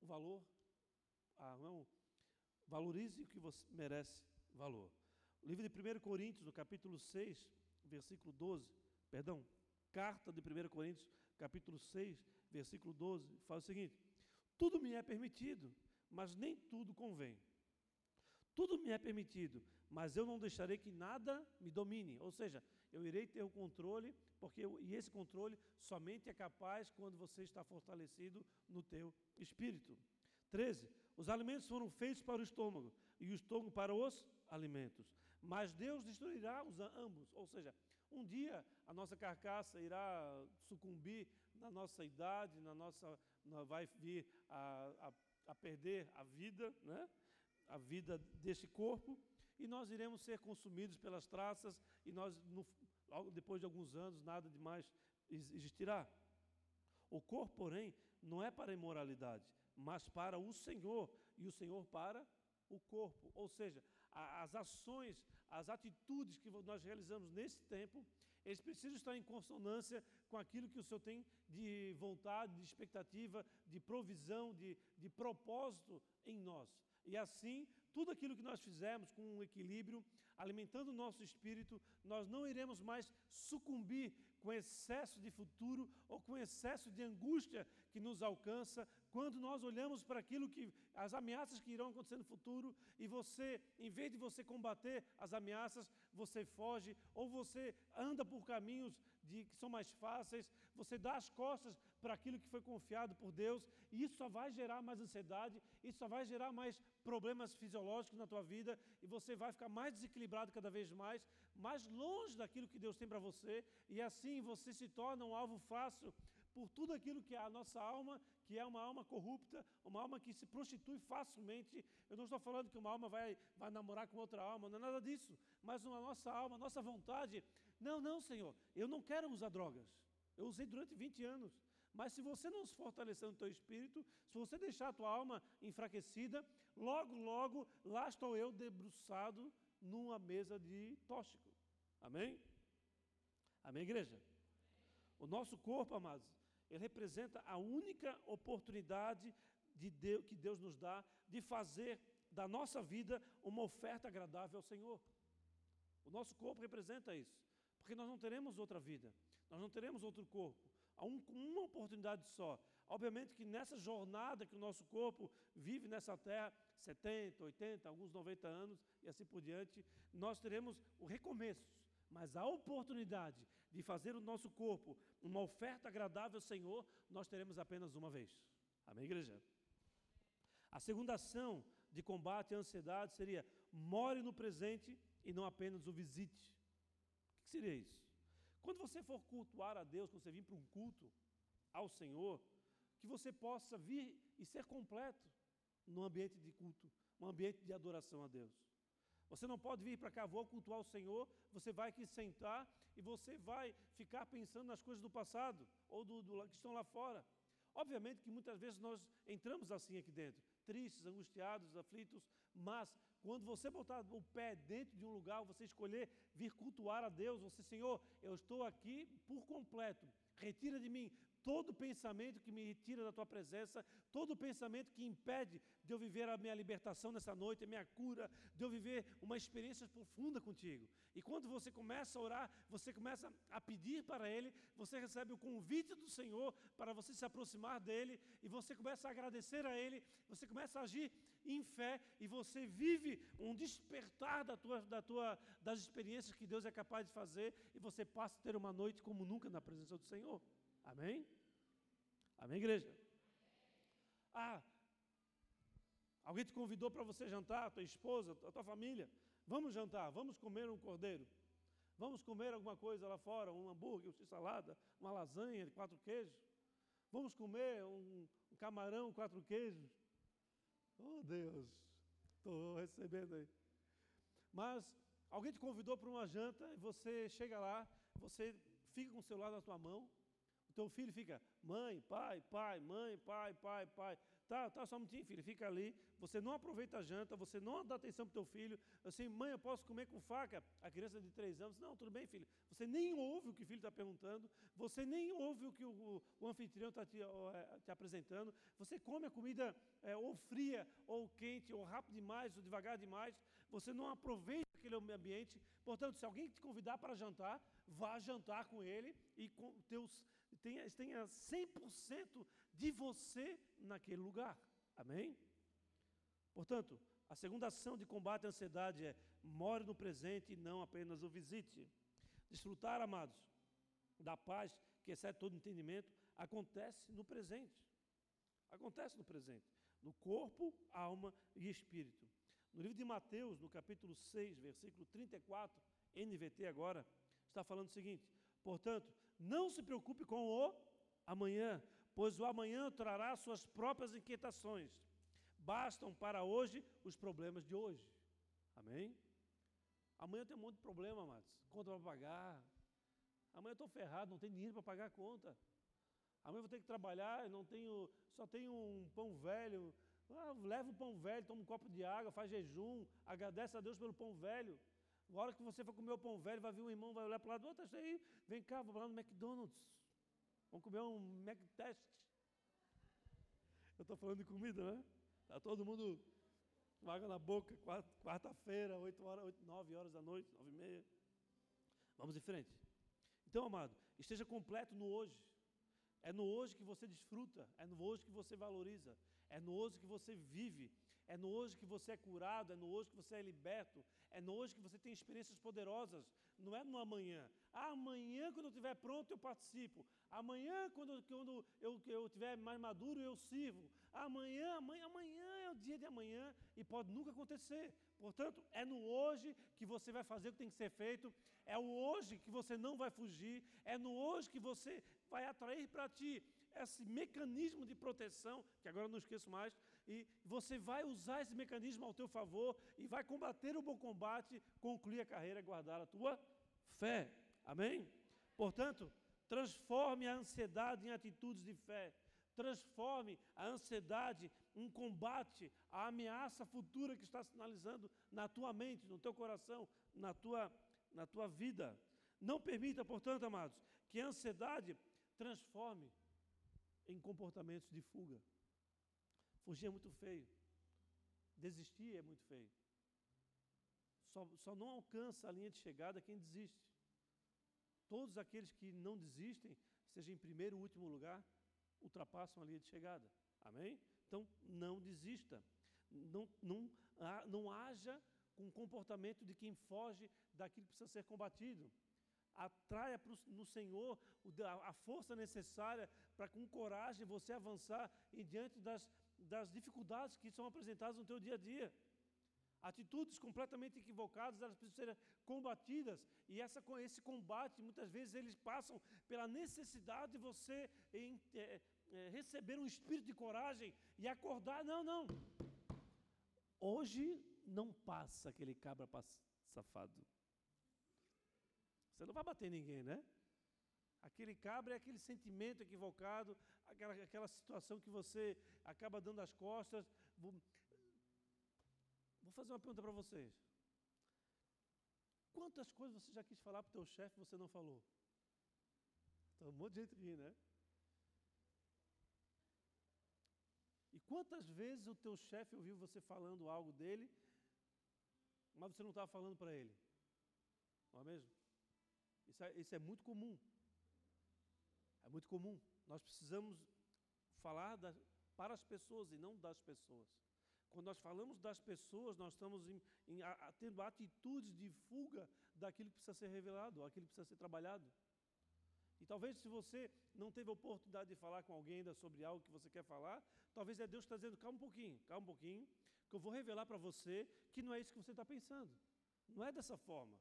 o valor, ah, não, valorize o que você merece valor. O livro de 1 Coríntios, no capítulo 6, versículo 12, perdão, carta de 1 Coríntios, capítulo 6, versículo 12, fala o seguinte: Tudo me é permitido, mas nem tudo convém. Tudo me é permitido, mas eu não deixarei que nada me domine. Ou seja, eu irei ter o controle, porque eu, e esse controle somente é capaz quando você está fortalecido no teu espírito. 13. Os alimentos foram feitos para o estômago e o estômago para os alimentos. Mas Deus destruirá os ambos. Ou seja, um dia a nossa carcaça irá sucumbir na nossa idade, na nossa, vai vir a, a, a perder a vida, né? A vida deste corpo, e nós iremos ser consumidos pelas traças, e nós, no, depois de alguns anos, nada de mais existirá. O corpo, porém, não é para a imoralidade, mas para o Senhor, e o Senhor para o corpo. Ou seja, a, as ações, as atitudes que nós realizamos nesse tempo, eles precisam estar em consonância com aquilo que o Senhor tem de vontade, de expectativa, de provisão, de, de propósito em nós. E assim, tudo aquilo que nós fizermos com um equilíbrio, alimentando o nosso espírito, nós não iremos mais sucumbir com excesso de futuro ou com excesso de angústia que nos alcança quando nós olhamos para aquilo que as ameaças que irão acontecer no futuro e você, em vez de você combater as ameaças, você foge ou você anda por caminhos de que são mais fáceis, você dá as costas para aquilo que foi confiado por Deus, e isso só vai gerar mais ansiedade, isso só vai gerar mais problemas fisiológicos na tua vida, e você vai ficar mais desequilibrado cada vez mais, mais longe daquilo que Deus tem para você, e assim você se torna um alvo fácil por tudo aquilo que é a nossa alma, que é uma alma corrupta, uma alma que se prostitui facilmente. Eu não estou falando que uma alma vai, vai namorar com outra alma, não é nada disso. Mas uma nossa alma, nossa vontade. Não, não, Senhor, eu não quero usar drogas. Eu usei durante 20 anos. Mas se você não se fortalecer no teu espírito, se você deixar a tua alma enfraquecida, logo, logo, lá estou eu debruçado numa mesa de tóxico. Amém? Amém, igreja? O nosso corpo, amados, ele representa a única oportunidade de Deus, que Deus nos dá de fazer da nossa vida uma oferta agradável ao Senhor. O nosso corpo representa isso, porque nós não teremos outra vida, nós não teremos outro corpo. Há um, uma oportunidade só. Obviamente que nessa jornada que o nosso corpo vive nessa terra, 70, 80, alguns 90 anos e assim por diante, nós teremos o recomeço. Mas a oportunidade de fazer o nosso corpo uma oferta agradável ao Senhor, nós teremos apenas uma vez. Amém, igreja? A segunda ação de combate à ansiedade seria more no presente e não apenas o visite. O que seria isso? Quando você for cultuar a Deus, quando você vir para um culto ao Senhor, que você possa vir e ser completo no ambiente de culto, um ambiente de adoração a Deus. Você não pode vir para cá, vou cultuar o Senhor, você vai aqui sentar e você vai ficar pensando nas coisas do passado ou do, do que estão lá fora. Obviamente que muitas vezes nós entramos assim aqui dentro, tristes, angustiados, aflitos, mas quando você botar o pé dentro de um lugar, você escolher vir cultuar a Deus, você, Senhor, eu estou aqui por completo, retira de mim todo pensamento que me tira da tua presença, todo pensamento que impede de eu viver a minha libertação nessa noite, a minha cura, de eu viver uma experiência profunda contigo. E quando você começa a orar, você começa a pedir para Ele, você recebe o convite do Senhor para você se aproximar dEle, e você começa a agradecer a Ele, você começa a agir em fé, e você vive um despertar da tua, da tua, das experiências que Deus é capaz de fazer, e você passa a ter uma noite como nunca na presença do Senhor. Amém? Amém, igreja? Ah, alguém te convidou para você jantar, tua esposa, a tua família. Vamos jantar, vamos comer um cordeiro. Vamos comer alguma coisa lá fora, um hambúrguer, uma salada, uma lasanha de quatro queijos. Vamos comer um, um camarão, quatro queijos. Oh Deus, estou recebendo aí. Mas alguém te convidou para uma janta e você chega lá, você fica com o celular na tua mão, o teu filho fica, mãe, pai, pai, mãe, pai, pai, pai. Tá, tá, só um minutinho, filho, fica ali. Você não aproveita a janta, você não dá atenção para o teu filho. Assim, mãe, eu posso comer com faca? A criança de três anos, não, tudo bem, filho. Você nem ouve o que o filho está perguntando, você nem ouve o que o, o anfitrião está te, é, te, apresentando. Você come a comida é, ou fria, ou quente, ou rápido demais, ou devagar demais. Você não aproveita aquele ambiente. Portanto, se alguém te convidar para jantar, vá jantar com ele e com teus tenha, tenha 100% de você naquele lugar. Amém? Portanto, a segunda ação de combate à ansiedade é more no presente e não apenas o visite. Desfrutar, amados, da paz que excede todo entendimento, acontece no presente. Acontece no presente. No corpo, alma e espírito. No livro de Mateus, no capítulo 6, versículo 34, NVT agora, está falando o seguinte: Portanto, não se preocupe com o amanhã, pois o amanhã trará suas próprias inquietações. Bastam para hoje os problemas de hoje. Amém? Amanhã tem um monte de problema, amados. Conta para pagar. Amanhã eu estou ferrado, não tenho dinheiro para pagar a conta. Amanhã vou ter que trabalhar, não tenho, só tenho um pão velho. Ah, leva o pão velho, toma um copo de água, faz jejum, agradece a Deus pelo pão velho. Na hora que você for comer o pão velho, vai vir um irmão, vai olhar para o lado, outro, aí, vem cá, vou lá no McDonald's. Vamos comer um McTest. Eu estou falando de comida, né? Está todo mundo com água na boca, quarta-feira, 8 horas, 8, 9 horas da noite, 9 e meia. Vamos em frente. Então, amado, esteja completo no hoje. É no hoje que você desfruta, é no hoje que você valoriza, é no hoje que você vive, é no hoje que você é curado, é no hoje que você é liberto, é no hoje que você tem experiências poderosas, não é no amanhã. Ah, amanhã, quando eu estiver pronto, eu participo. Amanhã, quando, quando eu, estiver mais maduro, eu sirvo. Amanhã, amanhã, amanhã é o dia de amanhã e pode nunca acontecer. Portanto, é no hoje que você vai fazer o que tem que ser feito, é o hoje que você não vai fugir, é no hoje que você vai atrair para ti esse mecanismo de proteção, que agora eu não esqueço mais, e você vai usar esse mecanismo ao teu favor e vai combater o bom combate, concluir a carreira guardar a tua fé. Amém? Portanto, transforme a ansiedade em atitudes de fé. Transforme a ansiedade em combate à ameaça futura que está sinalizando na tua mente, no teu coração, na tua, na tua vida. Não permita, portanto, amados, que a ansiedade transforme em comportamentos de fuga. Fugir é muito feio. Desistir é muito feio. Só, só não alcança a linha de chegada quem desiste. Todos aqueles que não desistem, seja em primeiro ou último lugar, ultrapassam a linha de chegada. Amém? Então, não desista. Não, não, não haja com o comportamento de quem foge daquilo que precisa ser combatido. Atraia pro, no Senhor a força necessária para, com coragem, você avançar em diante das, das dificuldades que são apresentadas no teu dia a dia. Atitudes completamente equivocadas, elas precisam ser combatidas. E essa, esse combate, muitas vezes, eles passam pela necessidade de você em, é, é, receber um espírito de coragem e acordar. Não, não. Hoje não passa aquele cabra safado. Você não vai bater ninguém, né? Aquele cabra é aquele sentimento equivocado, aquela, aquela situação que você acaba dando as costas. Vou, fazer uma pergunta para vocês. Quantas coisas você já quis falar para o teu chefe e você não falou? Então, um monte de gente ri, né? E quantas vezes o teu chefe ouviu você falando algo dele, mas você não estava falando para ele? Não é mesmo? Isso é, isso é muito comum. É muito comum. Nós precisamos falar da, para as pessoas e não das pessoas. Quando nós falamos das pessoas, nós estamos em, em, a, tendo atitudes de fuga daquilo que precisa ser revelado, aquilo que precisa ser trabalhado. E talvez se você não teve a oportunidade de falar com alguém ainda sobre algo que você quer falar, talvez é Deus que está dizendo, calma um pouquinho, calma um pouquinho, que eu vou revelar para você que não é isso que você está pensando. Não é dessa forma.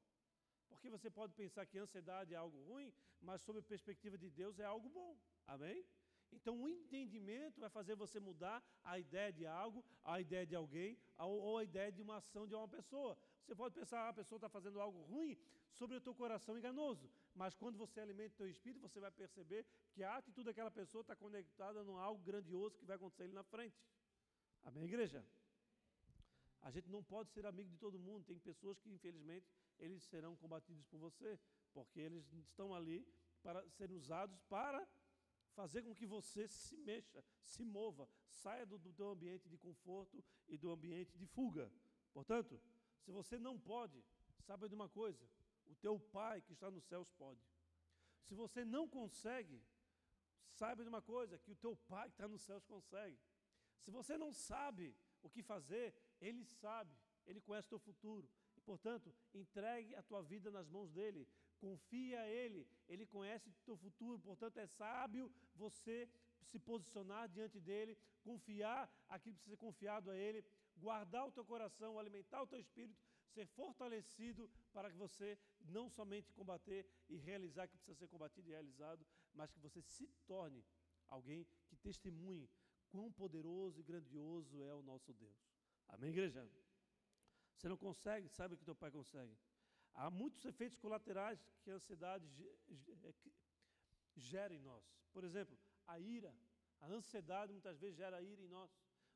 Porque você pode pensar que ansiedade é algo ruim, mas sob a perspectiva de Deus é algo bom. Amém? Então o entendimento vai fazer você mudar a ideia de algo, a ideia de alguém, ou a ideia de uma ação de uma pessoa. Você pode pensar, ah, a pessoa está fazendo algo ruim sobre o teu coração enganoso. Mas quando você alimenta o teu espírito, você vai perceber que a atitude daquela pessoa está conectada num algo grandioso que vai acontecer ali na frente. Amém, igreja? A gente não pode ser amigo de todo mundo. Tem pessoas que, infelizmente, eles serão combatidos por você, porque eles estão ali para serem usados para fazer com que você se mexa, se mova, saia do, do teu ambiente de conforto e do ambiente de fuga. Portanto, se você não pode, saiba de uma coisa: o teu pai que está nos céus pode. Se você não consegue, saiba de uma coisa: que o teu pai que está nos céus consegue. Se você não sabe o que fazer, ele sabe, ele conhece o teu futuro, Portanto, entregue a tua vida nas mãos dele, confia a ele, ele conhece o teu futuro, portanto, é sábio você se posicionar diante dele, confiar aquilo que precisa ser confiado a ele, guardar o teu coração, alimentar o teu espírito, ser fortalecido para que você não somente combater e realizar o que precisa ser combatido e realizado, mas que você se torne alguém que testemunhe quão poderoso e grandioso é o nosso Deus. Amém, igreja? Você não consegue, sabe que teu pai consegue. Há muitos efeitos colaterais que a ansiedade é, gera em nós. Por exemplo, a ira. A ansiedade muitas vezes gera ira em nós.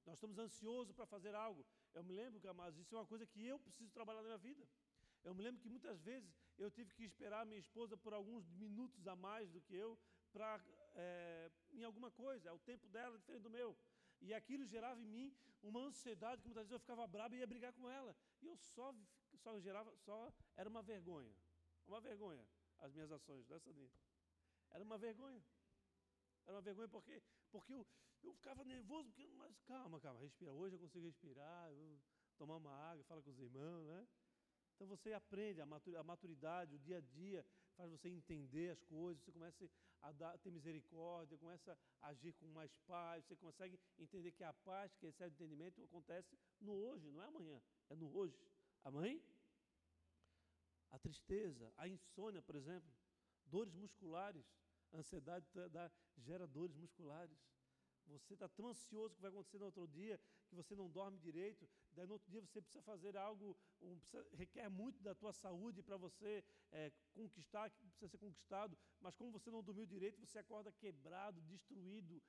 Nós estamos ansiosos para fazer algo. Eu me lembro, mas isso é uma coisa que eu preciso trabalhar na minha vida. Eu me lembro que muitas vezes eu tive que esperar minha esposa por alguns minutos a mais do que eu para é, em alguma coisa. É o tempo dela diferente do meu. E aquilo gerava em mim uma ansiedade que muitas vezes eu ficava bravo e ia brigar com ela. E eu só, só gerava, só era uma vergonha. Uma vergonha as minhas ações dessa linha. Era uma vergonha. Era uma vergonha porque, porque eu, eu ficava nervoso, porque, mas calma, calma, respira. Hoje eu consigo respirar, eu tomar uma água, fala com os irmãos, né? Então você aprende a maturidade, o dia a dia faz você entender as coisas, você começa a dar, ter misericórdia, começa a agir com mais paz, você consegue entender que a paz que excede o entendimento acontece no hoje, não é amanhã, é no hoje. Amém? A tristeza, a insônia, por exemplo, dores musculares, a ansiedade dá, gera dores musculares. Você está tão ansioso que vai acontecer no outro dia, que você não dorme direito. Daí no outro dia você precisa fazer algo, um, precisa, requer muito da tua saúde para você é, conquistar, que precisa ser conquistado. Mas como você não dormiu direito, você acorda quebrado, destruído,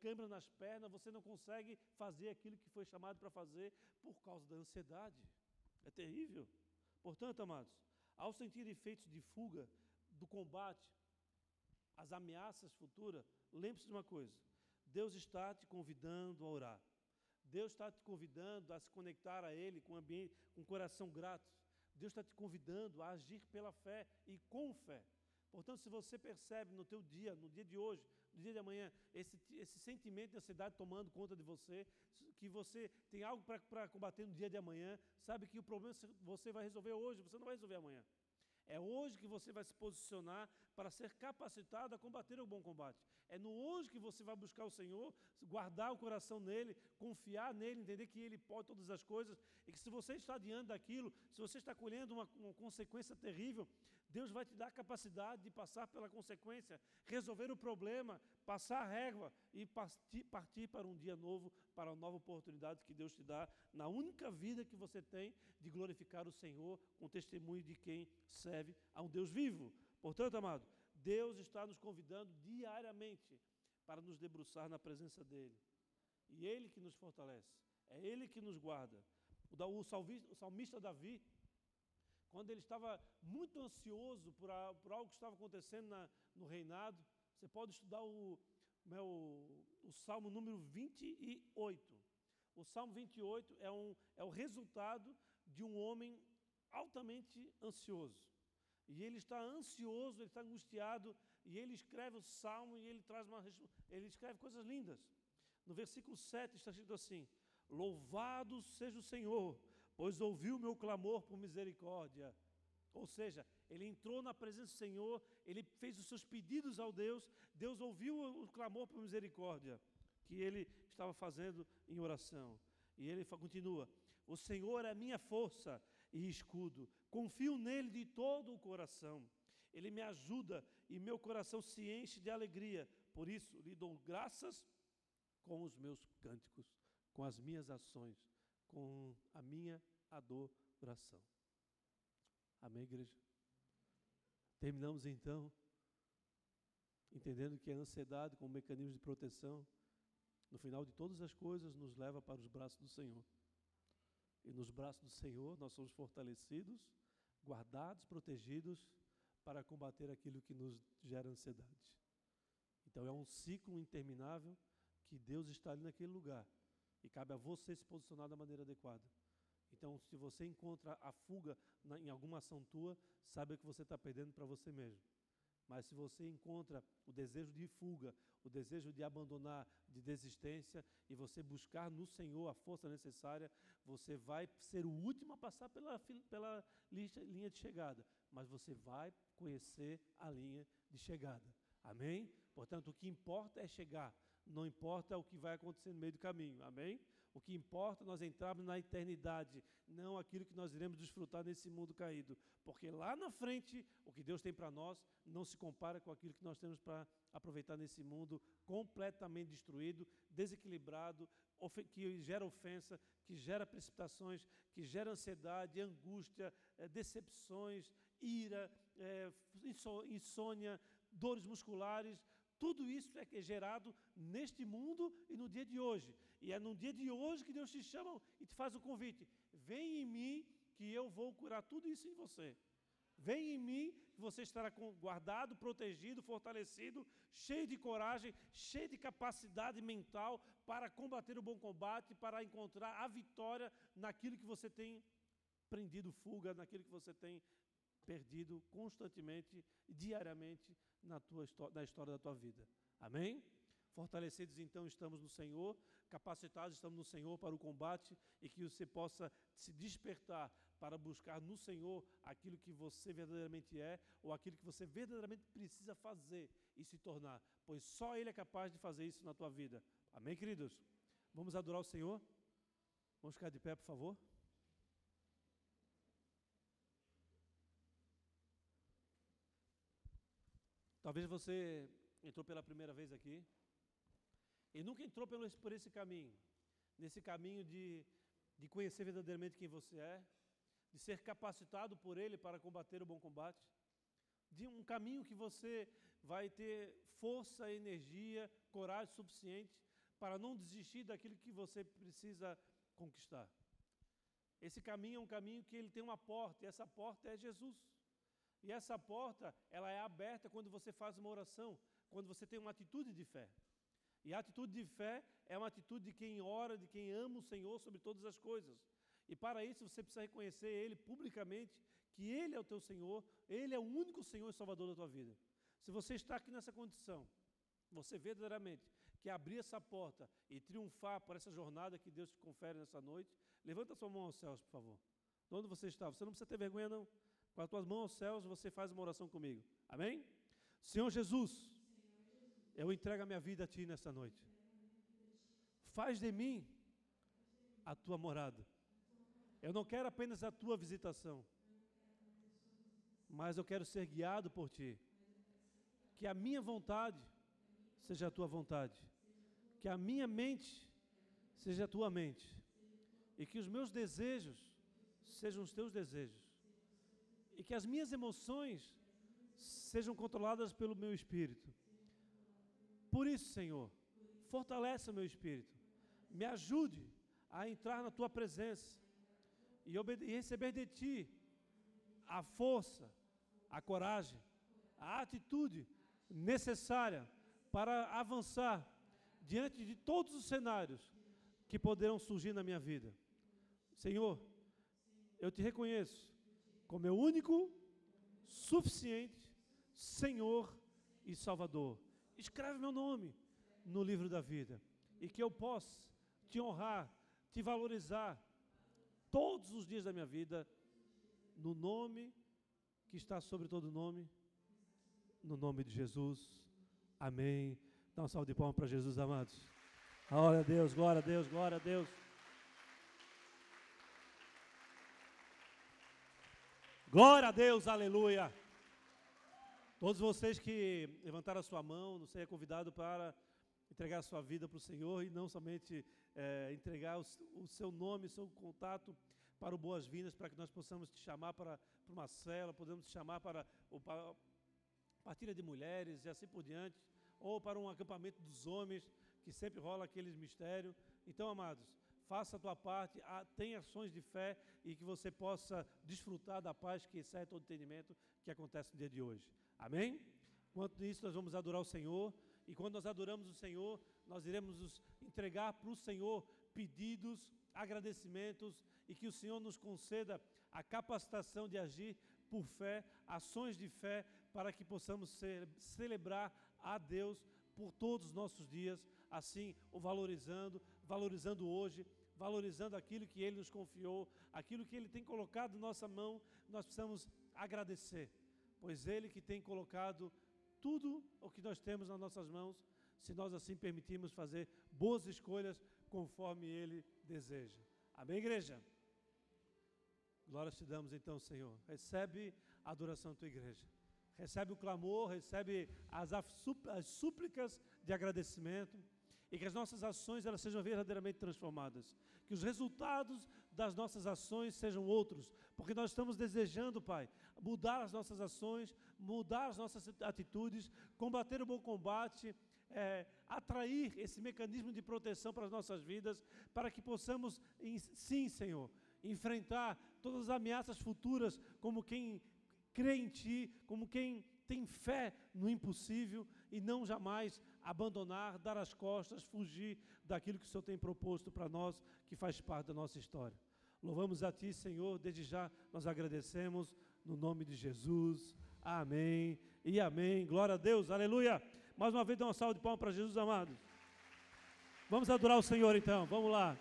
câimbra nas pernas, você não consegue fazer aquilo que foi chamado para fazer por causa da ansiedade. É terrível. Portanto, amados, ao sentir efeitos de fuga do combate, as ameaças futuras, lembre-se de uma coisa: Deus está te convidando a orar. Deus está te convidando a se conectar a Ele com, ambiente, com coração grato. Deus está te convidando a agir pela fé e com fé. Portanto, se você percebe no teu dia, no dia de hoje, no dia de amanhã, esse, esse sentimento de ansiedade tomando conta de você, que você tem algo para combater no dia de amanhã, sabe que o problema você vai resolver hoje, você não vai resolver amanhã. É hoje que você vai se posicionar para ser capacitado a combater o bom combate. É no hoje que você vai buscar o Senhor, guardar o coração nele, confiar nele, entender que ele pode todas as coisas e que se você está diante daquilo, se você está colhendo uma, uma consequência terrível, Deus vai te dar a capacidade de passar pela consequência, resolver o problema, passar a régua e partir, partir para um dia novo, para uma nova oportunidade que Deus te dá na única vida que você tem de glorificar o Senhor com testemunho de quem serve a um Deus vivo. Portanto, amado, Deus está nos convidando diariamente para nos debruçar na presença dEle. E Ele que nos fortalece, é Ele que nos guarda. O salmista Davi, quando ele estava muito ansioso por, a, por algo que estava acontecendo na, no reinado, você pode estudar o, né, o, o Salmo número 28. O Salmo 28 é, um, é o resultado de um homem altamente ansioso. E ele está ansioso, ele está angustiado, e ele escreve o salmo e ele traz uma ele escreve coisas lindas. No versículo 7 está escrito assim: Louvado seja o Senhor, pois ouviu o meu clamor por misericórdia. Ou seja, ele entrou na presença do Senhor, ele fez os seus pedidos ao Deus, Deus ouviu o clamor por misericórdia que ele estava fazendo em oração. E ele continua: O Senhor é minha força e escudo, confio nele de todo o coração. Ele me ajuda e meu coração se enche de alegria. Por isso, lhe dou graças com os meus cânticos, com as minhas ações com a minha adoração. Amém, igreja? Terminamos então, entendendo que a ansiedade, como mecanismo de proteção, no final de todas as coisas, nos leva para os braços do Senhor. E nos braços do Senhor nós somos fortalecidos, guardados, protegidos para combater aquilo que nos gera ansiedade. Então é um ciclo interminável que Deus está ali naquele lugar e cabe a você se posicionar da maneira adequada. Então, se você encontra a fuga na, em alguma ação tua, saiba que você está perdendo para você mesmo. Mas se você encontra o desejo de fuga, o desejo de abandonar, de desistência, e você buscar no Senhor a força necessária, você vai ser o último a passar pela, pela linha de chegada. Mas você vai conhecer a linha de chegada. Amém? Portanto, o que importa é chegar. Não importa o que vai acontecer no meio do caminho. Amém? O que importa é nós entrarmos na eternidade, não aquilo que nós iremos desfrutar nesse mundo caído. Porque lá na frente, o que Deus tem para nós não se compara com aquilo que nós temos para aproveitar nesse mundo completamente destruído, desequilibrado, que gera ofensa, que gera precipitações, que gera ansiedade, angústia, eh, decepções, ira, eh, insônia, dores musculares, tudo isso é, é gerado neste mundo e no dia de hoje. E é no dia de hoje que Deus te chama e te faz o convite: vem em mim que eu vou curar tudo isso em você. Vem em mim você estará guardado, protegido, fortalecido, cheio de coragem, cheio de capacidade mental para combater o bom combate, para encontrar a vitória naquilo que você tem prendido fuga, naquilo que você tem perdido constantemente, diariamente na, tua, na história da tua vida. Amém? Fortalecidos então estamos no Senhor, capacitados estamos no Senhor para o combate e que você possa se despertar para buscar no Senhor aquilo que você verdadeiramente é ou aquilo que você verdadeiramente precisa fazer e se tornar, pois só Ele é capaz de fazer isso na tua vida. Amém, queridos? Vamos adorar o Senhor? Vamos ficar de pé, por favor? Talvez você entrou pela primeira vez aqui e nunca entrou por esse caminho, nesse caminho de, de conhecer verdadeiramente quem você é, de ser capacitado por Ele para combater o bom combate, de um caminho que você vai ter força, energia, coragem suficiente para não desistir daquilo que você precisa conquistar. Esse caminho é um caminho que ele tem uma porta, e essa porta é Jesus. E essa porta, ela é aberta quando você faz uma oração, quando você tem uma atitude de fé. E a atitude de fé é uma atitude de quem ora, de quem ama o Senhor sobre todas as coisas. E para isso você precisa reconhecer Ele publicamente, que Ele é o teu Senhor, Ele é o único Senhor e Salvador da tua vida. Se você está aqui nessa condição, você verdadeiramente que abrir essa porta e triunfar por essa jornada que Deus te confere nessa noite, levanta sua mão aos céus, por favor. De onde você está? Você não precisa ter vergonha, não. Com as tuas mãos aos céus, você faz uma oração comigo. Amém? Senhor Jesus, eu entrego a minha vida a Ti nessa noite. Faz de mim a Tua morada. Eu não quero apenas a Tua visitação, mas eu quero ser guiado por Ti. Que a minha vontade seja a Tua vontade. Que a minha mente seja a Tua mente. E que os meus desejos sejam os Teus desejos. E que as minhas emoções sejam controladas pelo meu espírito. Por isso, Senhor, fortalece o meu espírito. Me ajude a entrar na tua presença e, e receber de ti a força, a coragem, a atitude necessária para avançar diante de todos os cenários que poderão surgir na minha vida. Senhor, eu te reconheço como meu único, suficiente Senhor e Salvador. Escreve meu nome no livro da vida e que eu possa te honrar, te valorizar todos os dias da minha vida no nome que está sobre todo nome, no nome de Jesus. Amém. Dá um salve de palmas para Jesus, amados. Glória a Deus, glória a Deus, glória a Deus. Glória a Deus, aleluia. Todos vocês que levantaram a sua mão, você é convidado para entregar a sua vida para o Senhor e não somente é, entregar o, o, seu nome, o seu contato para o Boas-Vindas, para que nós possamos te chamar para, para uma cela, podemos te chamar para, o, para partilha de mulheres e assim por diante, ou para um acampamento dos homens, que sempre rola aqueles mistérios. Então, amados, faça a tua parte, tenha ações de fé e que você possa desfrutar da paz que excede todo entendimento que acontece no dia de hoje. Amém? Enquanto isso, nós vamos adorar o Senhor. E quando nós adoramos o Senhor, nós iremos nos entregar para o Senhor pedidos, agradecimentos e que o Senhor nos conceda a capacitação de agir por fé, ações de fé, para que possamos ser, celebrar a Deus por todos os nossos dias, assim o valorizando, valorizando hoje, valorizando aquilo que Ele nos confiou, aquilo que Ele tem colocado em nossa mão, nós precisamos agradecer pois Ele que tem colocado tudo o que nós temos nas nossas mãos, se nós assim permitirmos fazer boas escolhas conforme Ele deseja. Amém, igreja? Glória te damos então, Senhor. Recebe a adoração da tua igreja. Recebe o clamor, recebe as, as súplicas de agradecimento e que as nossas ações elas sejam verdadeiramente transformadas. Que os resultados das nossas ações sejam outros, porque nós estamos desejando, Pai, mudar as nossas ações, mudar as nossas atitudes, combater o bom combate, é, atrair esse mecanismo de proteção para as nossas vidas, para que possamos, sim, Senhor, enfrentar todas as ameaças futuras como quem crê em Ti, como quem tem fé no impossível e não jamais abandonar, dar as costas, fugir daquilo que o Senhor tem proposto para nós, que faz parte da nossa história. Louvamos a Ti, Senhor, desde já nós agradecemos no nome de Jesus. Amém e amém. Glória a Deus, aleluia. Mais uma vez, dá uma salva de palmas para Jesus, amados. Vamos adorar o Senhor então, vamos lá.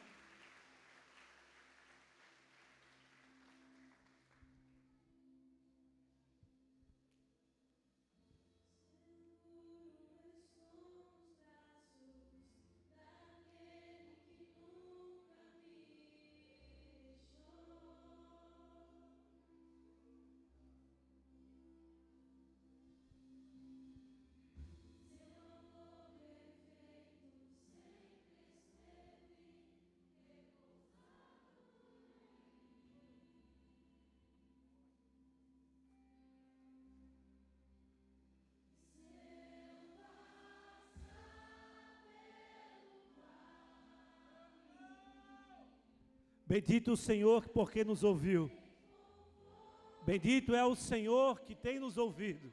Bendito o Senhor porque nos ouviu. Bendito é o Senhor que tem nos ouvido.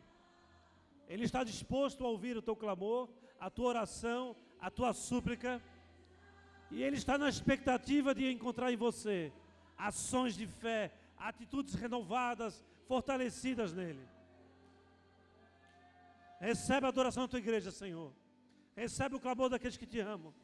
Ele está disposto a ouvir o teu clamor, a tua oração, a tua súplica. E Ele está na expectativa de encontrar em você ações de fé, atitudes renovadas, fortalecidas nele. Recebe a adoração da tua igreja, Senhor. Recebe o clamor daqueles que te amam.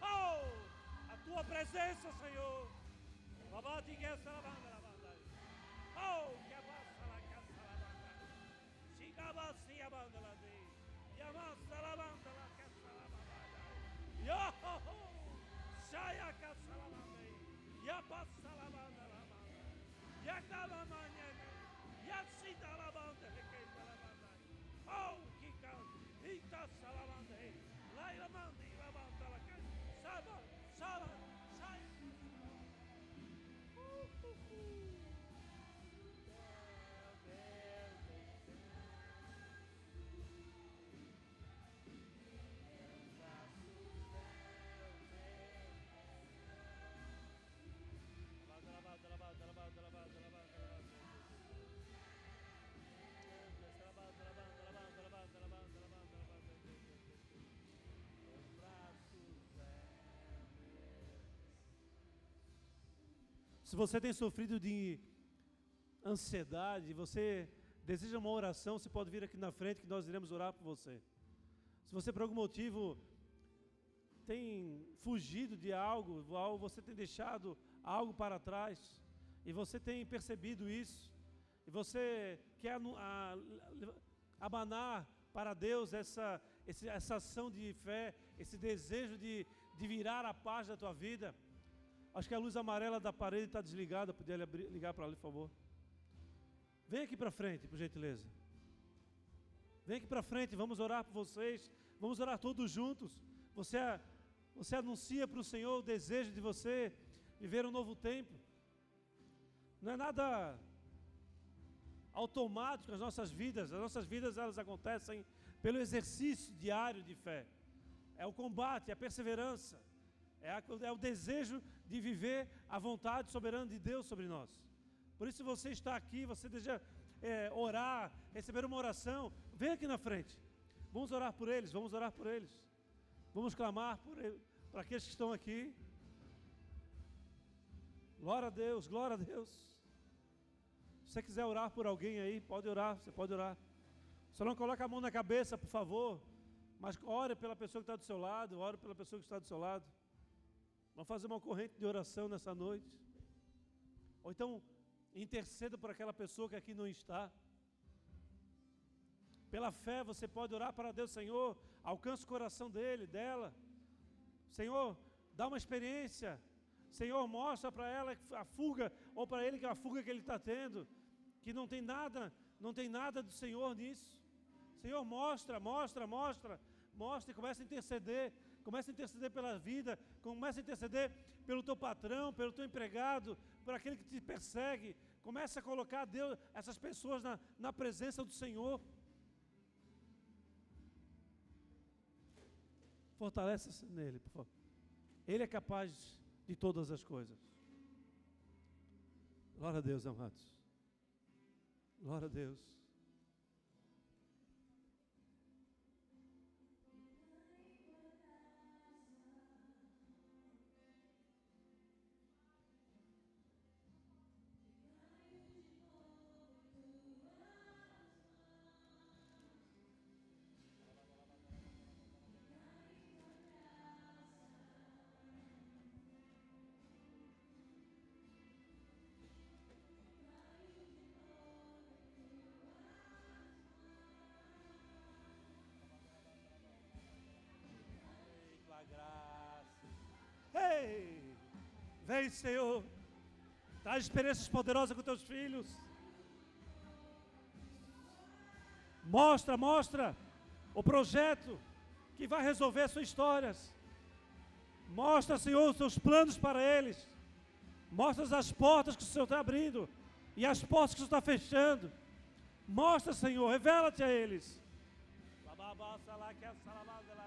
Oh, a tua presença, Senhor. Oh, que abassa la casa la banda. Chigabasi abanda la de. Yamasa la banda la casa la banda. Yo, shaya casa la banda. Yabasa la banda la banda. Yakala manya. Se você tem sofrido de ansiedade, você deseja uma oração, você pode vir aqui na frente que nós iremos orar por você. Se você por algum motivo tem fugido de algo, ou você tem deixado algo para trás, e você tem percebido isso, e você quer abanar para Deus essa, essa ação de fé, esse desejo de, de virar a paz da tua vida, Acho que a luz amarela da parede está desligada. Podia ligar para ali, por favor. Vem aqui para frente, por gentileza. Vem aqui para frente, vamos orar por vocês. Vamos orar todos juntos. Você, você anuncia para o Senhor o desejo de você viver um novo tempo. Não é nada automático nas nossas vidas. As nossas vidas elas acontecem pelo exercício diário de fé. É o combate, é a perseverança. É, é o desejo de viver a vontade soberana de Deus sobre nós. Por isso, se você está aqui, você deseja é, orar, receber uma oração, vem aqui na frente. Vamos orar por eles, vamos orar por eles. Vamos clamar por para aqueles que estão aqui. Glória a Deus, glória a Deus. Se você quiser orar por alguém aí, pode orar, você pode orar. Só não coloque a mão na cabeça, por favor. Mas ore pela pessoa que está do seu lado, ore pela pessoa que está do seu lado. Vamos fazer uma corrente de oração nessa noite. Ou então, interceda por aquela pessoa que aqui não está. Pela fé você pode orar para Deus, Senhor, alcance o coração dele, dela. Senhor, dá uma experiência. Senhor, mostra para ela a fuga, ou para ele que a fuga que ele está tendo, que não tem nada, não tem nada do Senhor nisso. Senhor, mostra, mostra, mostra, mostra e começa a interceder. Comece a interceder pela vida, comece a interceder pelo teu patrão, pelo teu empregado, por aquele que te persegue. Comece a colocar Deus, essas pessoas na, na presença do Senhor. Fortaleça-se nele, por favor. Ele é capaz de todas as coisas. Glória a Deus, amados. Glória a Deus. Vem, Senhor. Traz experiências poderosas com teus filhos. Mostra, mostra o projeto que vai resolver as suas histórias. Mostra, Senhor, os seus planos para eles. Mostra as portas que o Senhor está abrindo e as portas que o Senhor está fechando. Mostra, Senhor, revela-te a eles. É,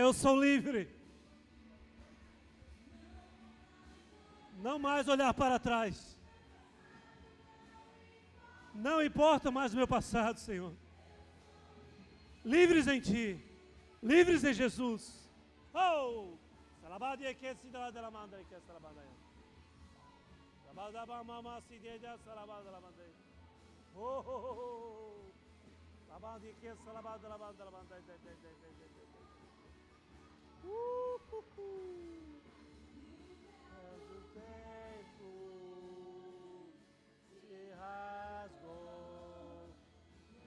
eu sou livre. Não mais olhar para trás. Não importa mais o meu passado, Senhor. Livres em Ti. Livres em Jesus. Oh! Salabadi que se dá da manda que salabada. Salabada ba mama se de da salabada la manda. Oh! Salabadi que salabada la manda la manda. Uh! Mas o tempo se rasgou.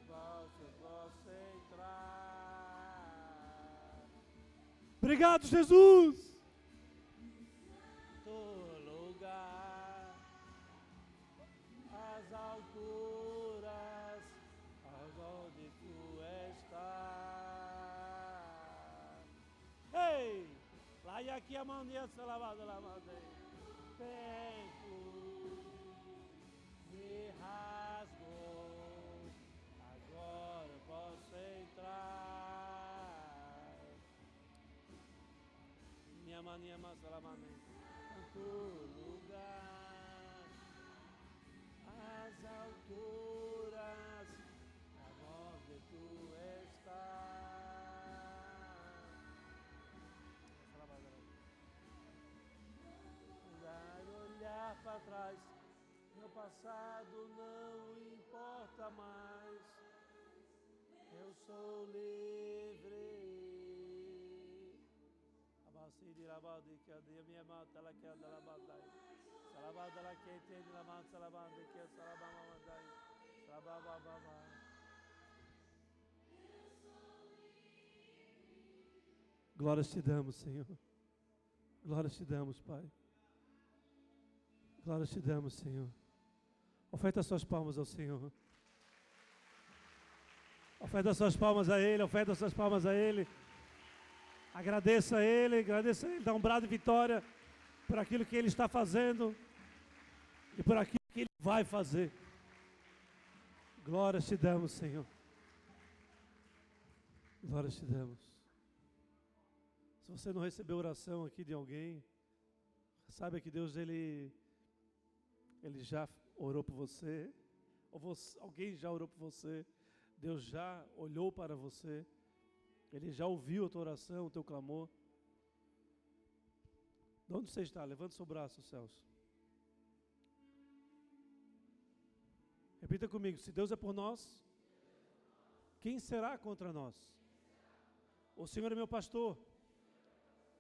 Você possa entrar. Obrigado, Jesus. Aí aqui a mão de essa lavada lá, Tempo me rasgou, agora posso entrar. Minha mania massa lá, tanto lugar, as alturas, passado não importa mais. Eu sou livre. Abasidi labadi que a minha mata ela quer da labadai. Salabada ela quer entende la mata salabanda que é salabama mandai. Salababa Glórias te damos, Senhor. Glórias te damos, Pai. Glórias te damos, Senhor. Oferta suas palmas ao Senhor. Oferta suas palmas a Ele, oferta suas palmas a Ele. Agradeça a Ele, agradeça a Ele, dá um brado de vitória por aquilo que Ele está fazendo e por aquilo que Ele vai fazer. Glórias te damos, Senhor. Glórias te damos. Se você não recebeu oração aqui de alguém, saiba que Deus, Ele ele já orou por você, ou você, alguém já orou por você, Deus já olhou para você, Ele já ouviu a tua oração, o teu clamor. De onde você está? Levante seu braço, Celso. Repita comigo: se Deus é por nós, quem será contra nós? O Senhor é meu pastor,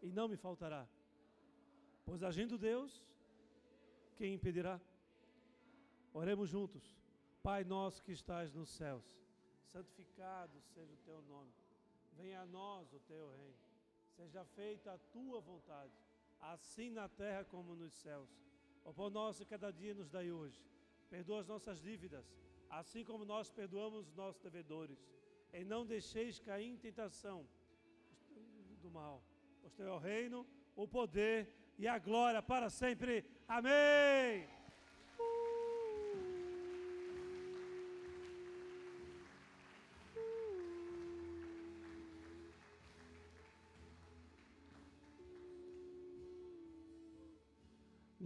e não me faltará. Pois agindo Deus, quem impedirá? Oremos juntos. Pai nosso que estás nos céus, santificado seja o teu nome. Venha a nós o teu reino. Seja feita a tua vontade, assim na terra como nos céus. O pão nosso cada dia nos dai hoje. Perdoa as nossas dívidas, assim como nós perdoamos os nossos devedores. E não deixeis cair em tentação do mal. Pois teu é o reino, o poder e a glória para sempre. Amém.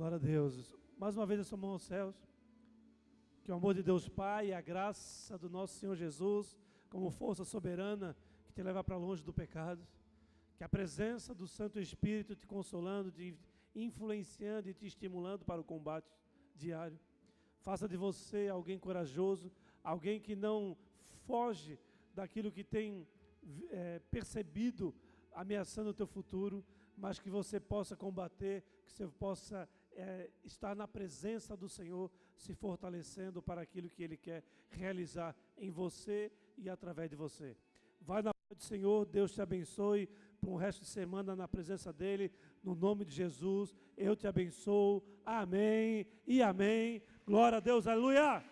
Glória a Deus. Mais uma vez a sua mão aos céus. Que o amor de Deus Pai e a graça do nosso Senhor Jesus, como força soberana que te leva para longe do pecado, que a presença do Santo Espírito te consolando, te influenciando e te estimulando para o combate diário, faça de você alguém corajoso, alguém que não foge daquilo que tem é, percebido ameaçando o teu futuro, mas que você possa combater, que você possa é, estar na presença do Senhor, se fortalecendo para aquilo que Ele quer realizar em você e através de você. Vai na paz do Senhor, Deus te abençoe para um resto de semana na presença dEle, no nome de Jesus. Eu te abençoo. Amém e amém. Glória a Deus, aleluia.